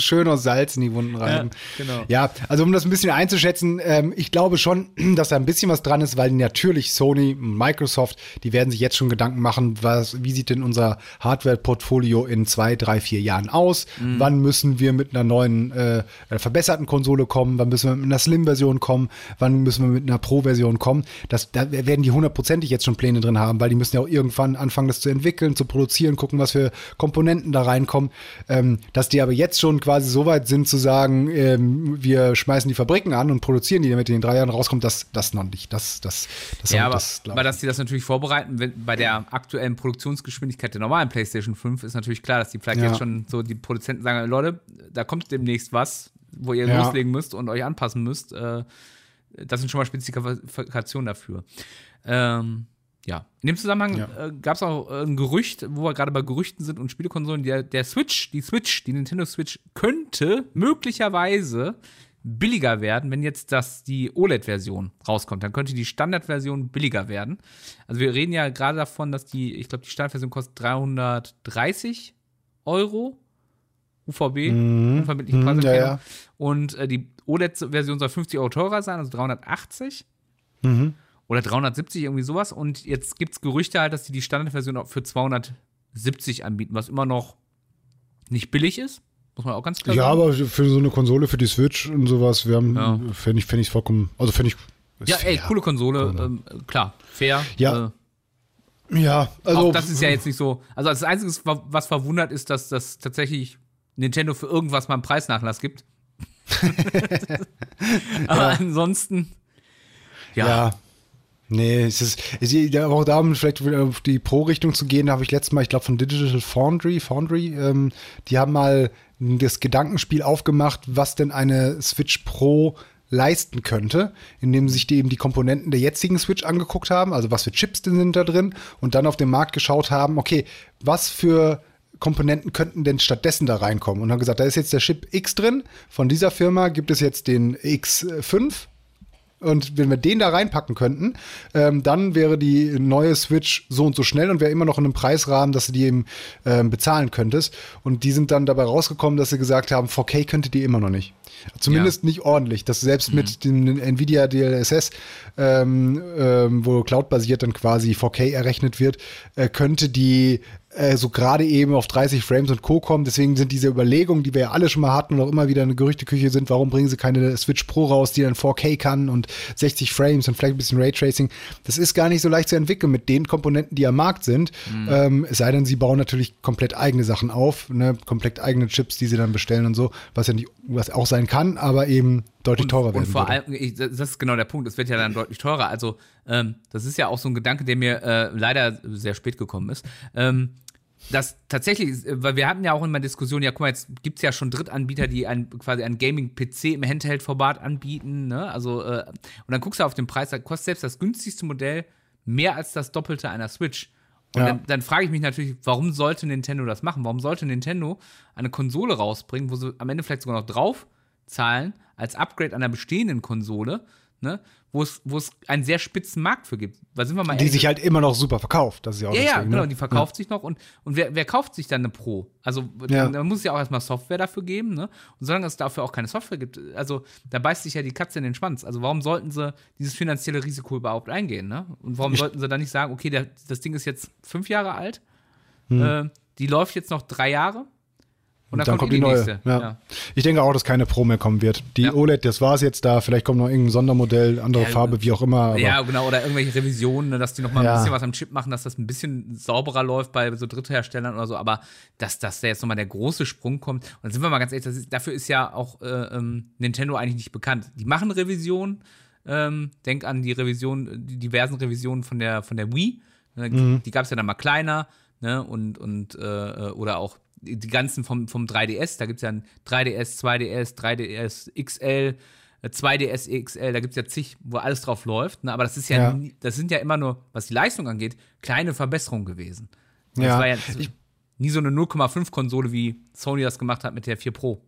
schön aus Salz in die Wunden reiben. genau. Ja, also um das ein bisschen einzuschätzen, ähm, ich glaube schon, dass da ein bisschen was dran ist, weil natürlich Sony, Microsoft, die werden sich jetzt schon Gedanken machen, was, wie sieht denn unser Hardware-Portfolio in zwei, drei, vier Jahren aus? Mhm. Wann müssen wir mit einer neuen, äh, äh, verbesserten Konsole kommen? Wann müssen wir mit einer Slim-Version kommen? Wann müssen wir mit einer Pro-Version kommen? Das, da werden die hundertprozentig jetzt schon Pläne drin haben, weil die müssen ja auch irgendwann anfangen, das zu entwickeln, zu produzieren, gucken, was für Komponenten da reinkommen. Ähm, dass die aber jetzt schon quasi so weit sind zu sagen, ähm, wir schmeißen die Fabriken an und produzieren die, damit in drei Jahren rauskommt, das, das noch nicht. Das, das, das, Ja, aber, das aber dass die das natürlich vorbereiten, wenn, bei der aktuellen Produktionsgeschwindigkeit der normalen PlayStation 5 ist natürlich klar, dass die vielleicht Ja. jetzt schon so die Produzenten sagen, Leute, da kommt demnächst was, wo ihr Ja. loslegen müsst und euch anpassen müsst. Äh, das sind schon mal Spezifikationen dafür. Ähm, ja, in dem Zusammenhang Ja. äh, gab es auch äh, ein Gerücht, wo wir gerade bei Gerüchten sind und Spielekonsolen, der, der Switch, die Switch, die Nintendo Switch könnte möglicherweise billiger werden, wenn jetzt das die OLED-Version rauskommt. Dann könnte die Standardversion billiger werden. Also wir reden ja gerade davon, dass die, ich glaube, die Standardversion kostet 330 Euro. UVB, Mhm, ja, Preiserkennung. ja. Und äh, die OLED-Version soll 50 Euro teurer sein, also 380 Mhm. oder 370, irgendwie sowas. Und jetzt gibt es Gerüchte halt, dass die die Standardversion auch für 270 anbieten, was immer noch nicht billig ist. Muss man auch ganz klar Ja, sagen. aber für so eine Konsole, für die Switch und sowas, wir haben, Ja. fände ich, fänd ich vollkommen, also fände ich. Ja, ey, fair. coole Konsole, ähm, klar, fair. Ja. Äh, Ja, also. auch das ist ja jetzt nicht so. Also das Einzige, was verwundert, ist, dass das tatsächlich Nintendo für irgendwas mal einen Preisnachlass gibt. Aber ansonsten, ja, Ja. Nee, es ist, es ist ja auch da, um vielleicht wieder auf die Pro-Richtung zu gehen, da habe ich letztes Mal, ich glaube, von Digital Foundry, Foundry, ähm, die haben mal das Gedankenspiel aufgemacht, was denn eine Switch Pro leisten könnte, indem sie sich die eben die Komponenten der jetzigen Switch angeguckt haben, also was für Chips denn sind da drin und dann auf den Markt geschaut haben, okay, was für Komponenten könnten denn stattdessen da reinkommen? Und haben gesagt, da ist jetzt der Chip X drin, von dieser Firma gibt es jetzt den X5 und wenn wir den da reinpacken könnten, ähm, dann wäre die neue Switch so und so schnell und wäre immer noch in einem Preisrahmen, dass du die eben ähm, bezahlen könntest. Und die sind dann dabei rausgekommen, dass sie gesagt haben, 4K könnte die immer noch nicht. Zumindest nicht ordentlich. Dass selbst mit dem Nvidia DLSS, ähm, ähm, wo cloud-basiert dann quasi 4K errechnet wird, äh, könnte die äh, so gerade eben auf 30 Frames und Co. kommen. Deswegen sind diese Überlegungen, die wir ja alle schon mal hatten und auch immer wieder eine Gerüchteküche sind, warum bringen sie keine Switch Pro raus, die dann 4K kann und 60 Frames und vielleicht ein bisschen Raytracing. Das ist gar nicht so leicht zu entwickeln mit den Komponenten, die am Markt sind. Ähm, es sei denn, sie bauen natürlich komplett eigene Sachen auf, ne? komplett eigene Chips, die sie dann bestellen und so, was ja nicht, was auch sein kann, aber eben deutlich teurer werden Und vor würde. allem, das ist genau der Punkt, es wird ja dann deutlich teurer. Also, ähm, das ist ja auch so ein Gedanke, der mir äh, leider sehr spät gekommen ist. Ähm, dass tatsächlich, äh, weil wir hatten ja auch immer Diskussionen, ja, guck mal, jetzt gibt es ja schon Drittanbieter, die ein, quasi ein Gaming-PC im Handheld-Format anbieten, ne? Also, äh, und dann guckst du auf den Preis, da kostet selbst das günstigste Modell mehr als das Doppelte einer Switch. Und Ja. dann, dann frage ich mich natürlich, warum sollte Nintendo das machen? Warum sollte Nintendo eine Konsole rausbringen, wo sie am Ende vielleicht sogar noch drauf zahlen, als Upgrade einer bestehenden Konsole, ne? wo es, wo es einen sehr spitzen Markt für gibt. Weil sind wir mal Die ehrlich, sich halt immer noch super verkauft. Das ist ja auch ja, ja, genau, ne? die verkauft sich noch und, und wer, wer kauft sich dann eine Pro? Also Ja. da muss es ja auch erstmal Software dafür geben, ne? Und solange es dafür auch keine Software gibt, also da beißt sich ja die Katze in den Schwanz. Also warum sollten sie dieses finanzielle Risiko überhaupt eingehen, ne? Und warum sollten sie dann nicht sagen, okay, der, das Ding ist jetzt fünf Jahre alt, Hm. äh, die läuft jetzt noch drei Jahre und dann, dann kommt die, neue. nächste. Ja. Ich denke auch, dass keine Pro mehr kommen wird. Die Ja. OLED, das war es jetzt da. Vielleicht kommt noch irgendein Sondermodell, andere Ja, Farbe, wie auch immer. Ja, genau, oder irgendwelche Revisionen, ne, dass die noch mal Ja. ein bisschen was am Chip machen, dass das ein bisschen sauberer läuft bei so Drittherstellern oder so, aber dass, dass da jetzt nochmal der große Sprung kommt. Und dann sind wir mal ganz ehrlich, ist, dafür ist ja auch äh, ähm, Nintendo eigentlich nicht bekannt. Die machen Revisionen, ähm, denk an die Revision, die diversen Revisionen von der, von der Wii. Ne, Mhm. Die gab es ja dann mal kleiner, ne, und, und äh, äh, oder auch die ganzen vom, vom 3DS, da gibt es ja ein 3DS, 2DS, 3DS XL, äh, 2DS XL, da gibt es ja zig, wo alles drauf läuft. Ne? Aber das ist ja, Ja. nie, das sind ja immer nur, was die Leistung angeht, kleine Verbesserungen gewesen. Das Ja. war ja nie so eine 0,5-Konsole, wie Sony das gemacht hat mit der 4 Pro.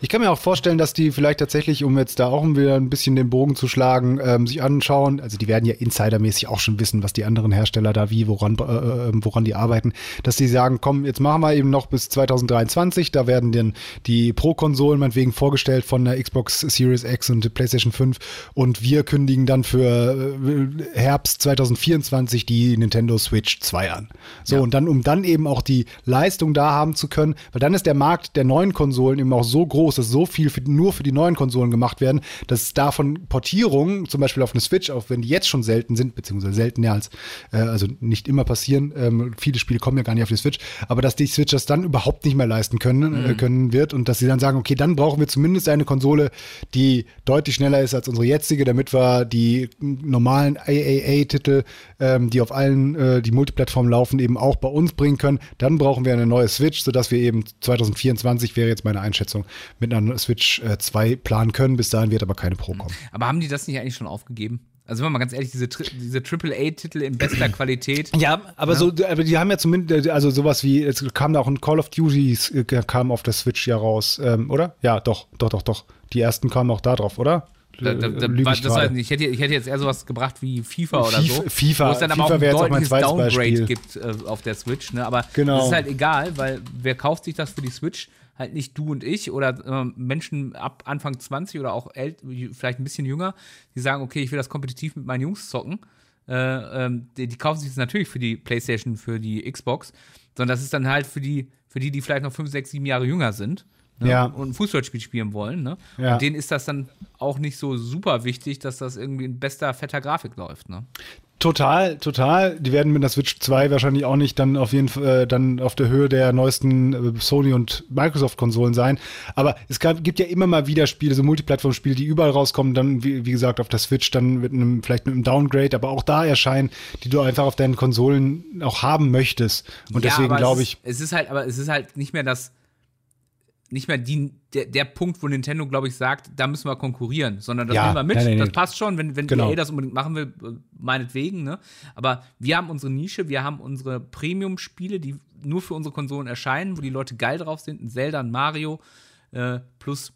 Ich kann mir auch vorstellen, dass die vielleicht tatsächlich, um jetzt da auch wieder ein bisschen den Bogen zu schlagen, ähm, sich anschauen. Also die werden ja insidermäßig auch schon wissen, was die anderen Hersteller da wie, woran, äh, äh, woran die arbeiten, dass die sagen, komm, jetzt machen wir eben noch bis 2023. Da werden dann die Pro-Konsolen meinetwegen vorgestellt von der Xbox Series X und der PlayStation 5 und wir kündigen dann für äh, Herbst 2024 die Nintendo Switch 2 an. So, Ja. und dann, um dann eben auch die Leistung da haben zu können, weil dann ist der Markt der neuen Konsolen eben auch so groß, dass so viel für, nur für die neuen Konsolen gemacht werden, dass es davon Portierungen, zum Beispiel auf eine Switch, auch wenn die jetzt schon selten sind, beziehungsweise seltener als, äh, also nicht immer passieren, ähm, viele Spiele kommen ja gar nicht auf die Switch, aber dass die Switch das dann überhaupt nicht mehr leisten können, äh, können wird und dass sie dann sagen, okay, dann brauchen wir zumindest eine Konsole, die deutlich schneller ist als unsere jetzige, damit wir die normalen AAA-Titel, ähm, die auf allen, äh, die Multiplattformen laufen, eben auch bei uns bringen können. Dann brauchen wir eine neue Switch, sodass wir eben 2024 wäre jetzt meine Einschätzung, mit einer Switch äh, 2 planen können. Bis dahin wird aber keine Pro kommen. Aber haben die das nicht eigentlich schon aufgegeben? Also, wenn man mal ganz ehrlich, diese, Tri diese AAA-Titel in bester Qualität. Ja, aber so, aber die haben ja zumindest, also sowas wie, es kam da auch ein Call of Duty, äh, kam auf der Switch ja raus, ähm, oder? Ja, doch, doch, doch, doch. Die ersten kamen auch da drauf, oder? Da, da, da, Lüge war, ich ich, ich, hätte, ich hätte jetzt eher sowas gebracht wie FIFA oder FIFA- so. FIFA- wo es dann aber FIFA auch ein auch deutliches zweites Downgrade Beispiel. gibt äh, auf der Switch. Ne? Aber Genau. das ist halt egal, weil wer kauft sich das für die Switch? Halt nicht du und ich oder äh, Menschen ab Anfang 20 oder auch vielleicht ein bisschen jünger, die sagen, okay, ich will das kompetitiv mit meinen Jungs zocken. Äh, ähm, die, die kaufen sich das natürlich für die PlayStation, für die Xbox, sondern das ist dann halt für die, für die, die vielleicht noch 5, 6, 7 Jahre jünger sind. Ne? Ja. Und ein Fußballspiel spielen wollen. Ne? Ja. Und denen ist das dann auch nicht so super wichtig, dass das irgendwie in bester, fetter Grafik läuft. Ne? Total, total. Die werden mit der Switch 2 wahrscheinlich auch nicht dann auf jeden Fall äh, dann auf der Höhe der neuesten äh, Sony und Microsoft Konsolen sein. Aber es gab, gibt ja immer mal wieder Spiele, so Multiplattform-Spiele, die überall rauskommen, dann wie, wie gesagt auf der Switch dann mit einem vielleicht mit einem Downgrade, aber auch da erscheinen, die du einfach auf deinen Konsolen auch haben möchtest. Und Ja, deswegen glaube ich, es ist halt, aber es ist halt nicht mehr das, nicht mehr die, der, der Punkt, wo Nintendo, glaube ich, sagt, da müssen wir konkurrieren, sondern das Ja, nehmen wir mit, nein, nein, das passt schon, wenn, wenn Genau. EA das unbedingt machen will, äh, meinetwegen, ne? Aber wir haben unsere Nische, wir haben unsere Premium-Spiele, die nur für unsere Konsolen erscheinen, wo die Leute geil drauf sind, ein Zelda, ein Mario, äh, plus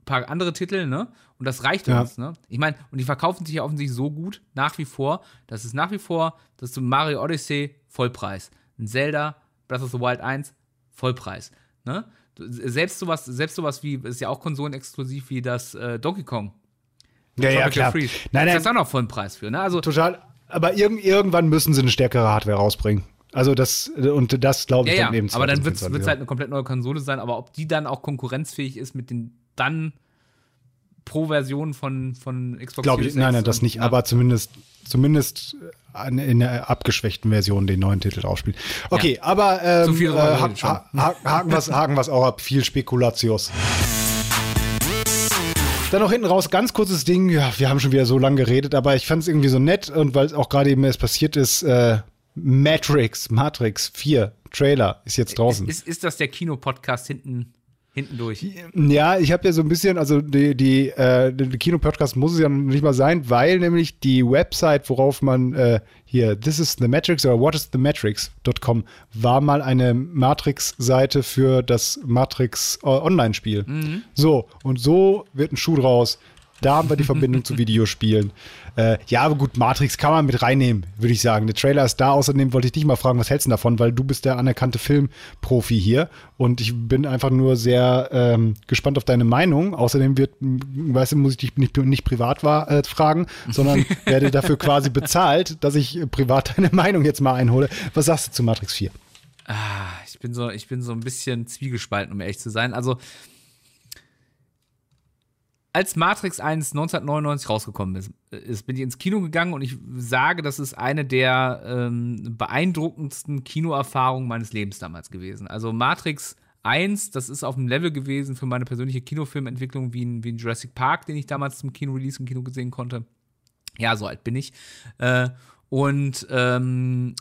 ein paar andere Titel, ne? Und das reicht Ja. uns, ne? Ich meine, und die verkaufen sich ja offensichtlich so gut, nach wie vor, dass es nach wie vor, dass du Mario Odyssey Vollpreis, ein Zelda, Breath of the Wild 1 Vollpreis, ne? Selbst sowas, selbst sowas wie, ist ja auch konsolenexklusiv wie das äh, Donkey Kong. ja, ja, klar. Freeze. Nein, Das ist nein, auch noch vollen Preis für, ne? Also, total. Aber irg irgendwann müssen sie eine stärkere Hardware rausbringen. Also das, und das glaube ja, ich ja, dann eben aber dann wird es 2024, halt eine komplett neue Konsole sein, aber ob die dann auch konkurrenzfähig ist mit den dann Pro-Versionen von, von Xbox Glaube ich, nein, nein, das nicht, ja. aber zumindest, zumindest in der abgeschwächten Version den neuen Titel draufspielen. Okay, aber ähm, So äh, ha ha ha- haken was, haken was auch ab, viel Spekulatius. Dann noch hinten raus, ganz kurzes Ding. Ja, wir haben schon wieder so lange geredet, aber ich fand es irgendwie so nett und weil es auch gerade eben erst passiert ist, äh, Matrix, Matrix 4 Trailer ist jetzt draußen. Ist, ist das der Kinopodcast hinten, hinten durch? Ja, ich habe ja so ein bisschen, also die, die, äh, der Kinopodcast muss es ja noch nicht mal sein, weil nämlich die Website, worauf man äh, hier This is the Matrix oder whatisthematrix.com war mal eine Matrix-Seite für das Matrix äh, Online-Spiel. So, und so wird ein Schuh draus. Da haben wir die Verbindung zu Videospielen. Äh, ja, aber gut, Matrix kann man mit reinnehmen, würde ich sagen. Der Trailer ist da. Außerdem wollte ich dich mal fragen, was hältst du davon? Weil du bist der anerkannte Filmprofi hier. Und ich bin einfach nur sehr ähm, gespannt auf deine Meinung. Außerdem wird, weißt du, muss ich dich nicht, nicht privat war, äh, fragen, sondern werde dafür quasi bezahlt, dass ich privat deine Meinung jetzt mal einhole. Was sagst du zu Matrix 4? Ah, ich bin so, ich bin so ein bisschen zwiegespalten, um ehrlich zu sein. Also, als Matrix 1 1999 rausgekommen ist, ist, bin ich ins Kino gegangen und ich sage, das ist eine der ähm, beeindruckendsten Kinoerfahrungen meines Lebens damals gewesen. Also Matrix 1, das ist auf dem Level gewesen für meine persönliche Kinofilmentwicklung wie ein, wie ein Jurassic Park, den ich damals zum Kino-Release im Kino gesehen konnte. Ja, so alt bin ich. Äh, und ähm,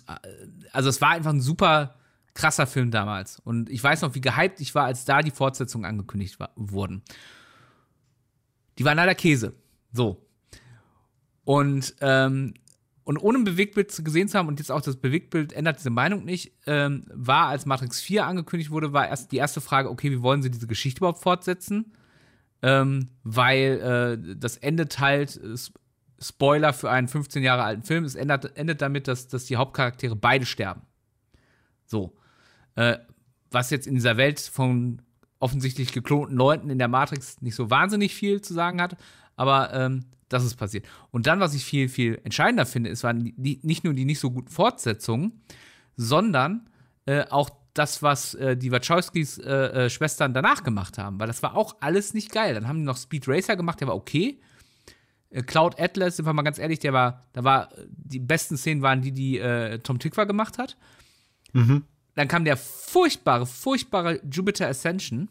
also es war einfach ein super krasser Film damals. Und ich weiß noch, wie gehypt ich war, als da die Fortsetzungen angekündigt war, wurden. Die waren leider Käse. So. Und, ähm, und ohne ein Bewegtbild gesehen zu haben und jetzt auch das Bewegtbild ändert diese Meinung nicht, ähm, war, als Matrix 4 angekündigt wurde, war erst die erste Frage, okay, wie wollen sie diese Geschichte überhaupt fortsetzen? Ähm, weil äh, das endet halt, Spoiler für einen 15 Jahre alten Film, es endet, endet damit, dass, dass die Hauptcharaktere beide sterben. So. Äh, was jetzt in dieser Welt von offensichtlich geklonten Leuten in der Matrix nicht so wahnsinnig viel zu sagen hat, aber ähm, das ist passiert. Und dann, was ich viel, viel entscheidender finde, ist, waren die, nicht nur die nicht so guten Fortsetzungen, sondern äh, auch das, was äh, die Wachowskis äh, äh, Schwestern danach gemacht haben, weil das war auch alles nicht geil. Dann haben die noch Speed Racer gemacht, der war okay. Äh, Cloud Atlas, sind wir mal ganz ehrlich, der war, da war, die besten Szenen waren die, die äh, Tom Tykwer gemacht hat. Mhm. Dann kam der furchtbare, furchtbare Jupiter Ascension.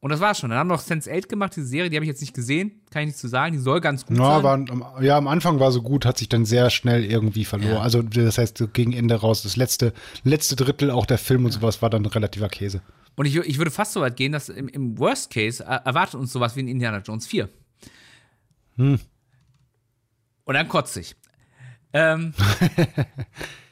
Und das war's schon. Dann haben wir noch Sense 8 gemacht, diese Serie, die habe ich jetzt nicht gesehen, kann ich nicht zu sagen. Die soll ganz gut ja, sein. War, ja, am Anfang war so gut, hat sich dann sehr schnell irgendwie verloren. Ja. Also, das heißt, so gegen Ende raus, das letzte, letzte Drittel, auch der Film und sowas, war dann relativer Käse. Und ich, ich würde fast so weit gehen, dass im, im Worst Case äh, erwartet uns sowas wie in Indiana Jones 4. Hm. Und dann kotzt sich. Ähm,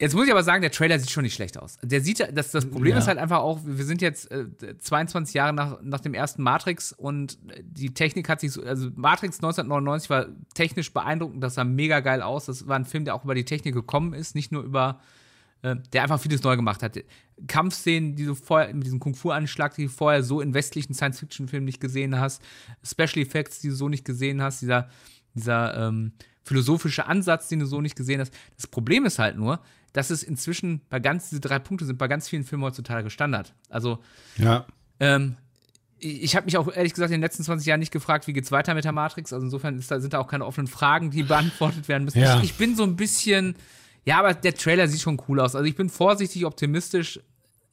Jetzt muss ich aber sagen, der Trailer sieht schon nicht schlecht aus. Der sieht, das, das Problem ja. ist halt einfach auch, wir sind jetzt äh, 22 Jahre nach, nach dem ersten Matrix und die Technik hat sich so, also Matrix 1999 war technisch beeindruckend, das sah mega geil aus. Das war ein Film, der auch über die Technik gekommen ist, nicht nur über, äh, der einfach vieles neu gemacht hat. Kampfszenen, die du vorher, mit diesem Kung-Fu-Anschlag, die du vorher so in westlichen Science-Fiction-Filmen nicht gesehen hast, Special Effects, die du so nicht gesehen hast, dieser, dieser ähm, philosophische Ansatz, den du so nicht gesehen hast. Das Problem ist halt nur, das ist inzwischen bei ganz, diese drei Punkte sind bei ganz vielen Filmen heutzutage Standard. Also, ja. Ähm, ich habe mich auch ehrlich gesagt in den letzten 20 Jahren nicht gefragt, wie geht's weiter mit der Matrix. Also insofern da, sind da auch keine offenen Fragen, die beantwortet werden müssen. Ja. Ich, ich, bin so ein bisschen, ja, aber der Trailer sieht schon cool aus. Also ich bin vorsichtig optimistisch.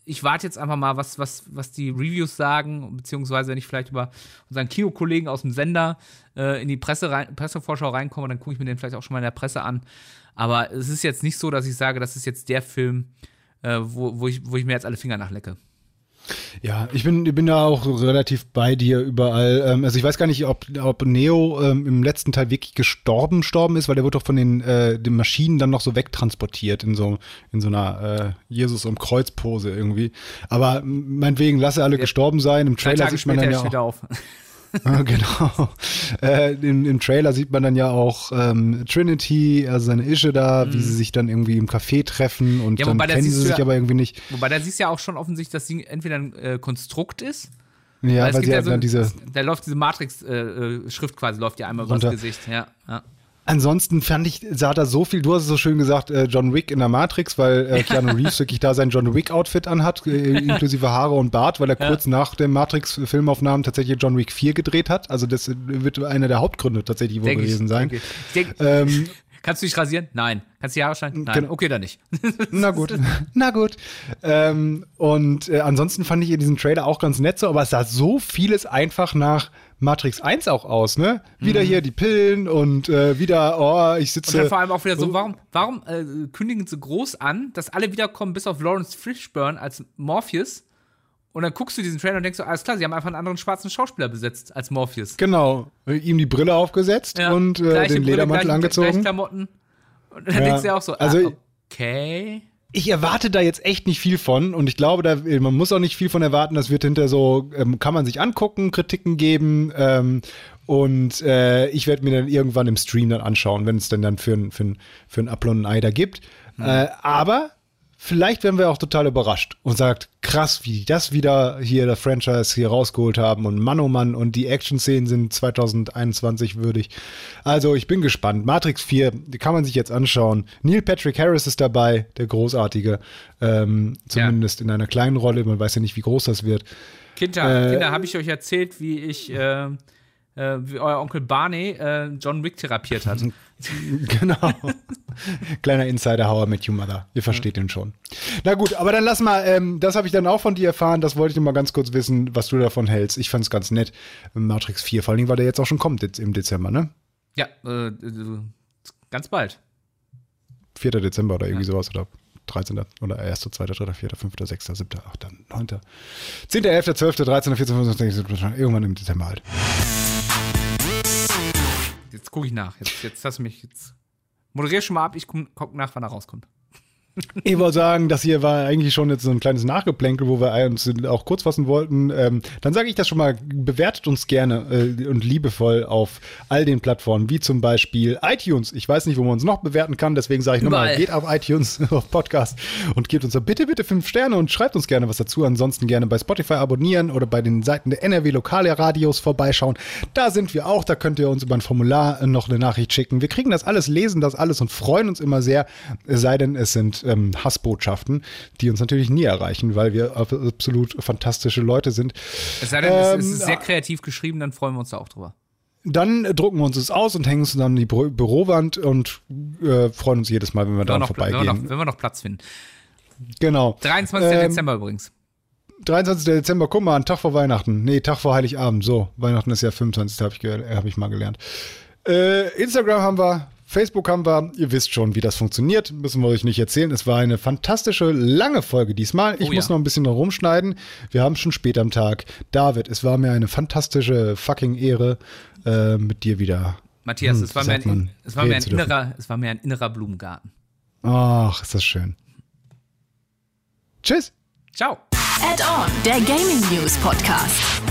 Ich warte jetzt einfach mal, was, was, was die Reviews sagen, beziehungsweise wenn ich vielleicht über unseren Kinokollegen aus dem Sender äh, in die Presse rein, Pressevorschau reinkomme, dann gucke ich mir den vielleicht auch schon mal in der Presse an. Aber es ist jetzt nicht so, dass ich sage, das ist jetzt der Film, äh, wo, wo, ich, wo ich mir jetzt alle Finger nachlecke. Ja, ich bin, ich bin da auch relativ bei dir überall. Ähm, also ich weiß gar nicht, ob, ob Neo ähm, im letzten Teil wirklich gestorben, gestorben ist, weil der wird doch von den, äh, den Maschinen dann noch so wegtransportiert in so, in so einer äh, Jesus um Kreuzpose irgendwie. Aber meinetwegen, lasse alle ja. gestorben sein. Im Trailer sieht man dann ja auch. Auf. genau. Äh, im, im, Trailer sieht man dann ja auch ähm, Trinity, also seine Ische da, mhm. wie sie sich dann irgendwie im Café treffen und ja, dann kennen sie sich ja, aber irgendwie nicht. Wobei da siehst du ja auch schon offensichtlich, dass sie entweder ein äh, Konstrukt ist. Ja, weil, weil sie ja halt so, diese. Da läuft diese Matrix-Schrift äh, quasi, läuft ja einmal über das Gesicht, ja. ja. Ansonsten fand ich, sah da so viel, du hast es so schön gesagt, äh, John Wick in der Matrix, weil äh, Keanu Reeves wirklich da sein John Wick-Outfit anhat, äh, inklusive Haare und Bart, weil er ja. kurz nach dem Matrix-Filmaufnahmen tatsächlich John Wick 4 gedreht hat. Also das wird einer der Hauptgründe tatsächlich wohl gewesen ich, sein. Ich. Denk, ähm, Kannst du dich rasieren? Nein. Kannst du die Haare schneiden? Nein. Genau. Okay, dann nicht. Na gut. Na gut. Ähm, und äh, ansonsten fand ich in diesem Trailer auch ganz nett so, aber es sah so vieles einfach nach Matrix 1 auch aus, ne? Wieder mhm. hier die Pillen und äh, wieder, oh, ich sitze. Und dann vor allem auch wieder so, warum, warum äh, kündigen sie groß an, dass alle wiederkommen, bis auf Lawrence Fishburne als Morpheus? Und dann guckst du diesen Trailer und denkst so, alles klar, sie haben einfach einen anderen schwarzen Schauspieler besetzt als Morpheus. Genau. Ihm die Brille aufgesetzt ja, und äh, den Ledermantel Brille, angezogen. Gleich Klamotten. Und dann ja. denkst du ja auch so, also, ah, okay. Ich erwarte da jetzt echt nicht viel von und ich glaube, da, man muss auch nicht viel von erwarten. Das wird hinter so, ähm, kann man sich angucken, Kritiken geben ähm, und äh, ich werde mir dann irgendwann im Stream dann anschauen, wenn es denn dann für ein, für ein, für ein Apple und ein Ei da gibt. Mhm. Äh, aber vielleicht werden wir auch total überrascht und sagt, krass, wie die das wieder hier der Franchise hier rausgeholt haben und Mann oh Mann und die Action-Szenen sind 2021 würdig. Also ich bin gespannt. Matrix 4, die kann man sich jetzt anschauen. Neil Patrick Harris ist dabei, der großartige, ähm, zumindest ja. in einer kleinen Rolle. Man weiß ja nicht, wie groß das wird. Kinder, äh, Kinder, habe ich euch erzählt, wie ich äh, äh, wie euer Onkel Barney äh, John Wick therapiert hat. genau. Kleiner Insider How I Met Your Mother. Ihr versteht ja. den schon. Na gut, aber dann lass mal, ähm, das habe ich dann auch von dir erfahren. Das wollte ich nur mal ganz kurz wissen, was du davon hältst. Ich fand es ganz nett. Matrix 4, vor allem, weil der jetzt auch schon kommt jetzt im Dezember, ne? Ja, äh, äh ganz bald. 4. Dezember oder irgendwie ja. sowas oder 13. oder 1., 2., 3., 4., 5., 6., 7., 8., 9., 10., 11., 12., 13., 14., 15., 16., irgendwann im Dezember halt. Gucke ich nach. Jetzt, jetzt hast du mich jetzt. Moderier schon mal ab, ich gucke nach, wann er rauskommt. Ich wollte sagen, das hier war eigentlich schon jetzt so ein kleines Nachgeplänkel, wo wir uns auch kurz fassen wollten. Ähm, dann sage ich das schon mal, bewertet uns gerne äh, und liebevoll auf all den Plattformen, wie zum Beispiel iTunes. Ich weiß nicht, wo man uns noch bewerten kann, deswegen sage ich nochmal, geht auf iTunes, auf Podcast und gebt uns da bitte, bitte fünf Sterne und schreibt uns gerne was dazu. Ansonsten gerne bei Spotify abonnieren oder bei den Seiten der NRW Lokale Radios vorbeischauen. Da sind wir auch, da könnt ihr uns über ein Formular noch eine Nachricht schicken. Wir kriegen das alles, lesen das alles und freuen uns immer sehr, es sei denn, es sind ähm, Hassbotschaften, die uns natürlich nie erreichen, weil wir absolut fantastische Leute sind. Es sei denn, ähm, es ist sehr kreativ geschrieben, dann freuen wir uns da auch drüber. Dann drucken wir uns das aus und hängen es dann an die Bü Bürowand und äh, freuen uns jedes Mal, wenn wir wenn da vorbeigehen. Wenn wir, noch, wenn wir noch Platz finden. Genau. 23. Ähm, Dezember übrigens. 23. Dezember, guck mal, ein Tag vor Weihnachten. Nee, Tag vor Heiligabend. So, Weihnachten ist ja 25. habe ich, hab ich mal gelernt. Äh, Instagram haben wir, Facebook haben wir, ihr wisst schon, wie das funktioniert, müssen wir euch nicht erzählen. Es war eine fantastische, lange Folge diesmal. Ich oh, muss ja. noch ein bisschen rumschneiden. Wir haben schon spät am Tag. David, es war mir eine fantastische fucking Ehre, äh, mit dir wieder. Matthias, hm, es, war mir ein, es, war mir ein innerer, es war mir ein innerer Blumengarten. Ach, ist das schön. Tschüss. Ciao. Add-on, der Gaming News Podcast.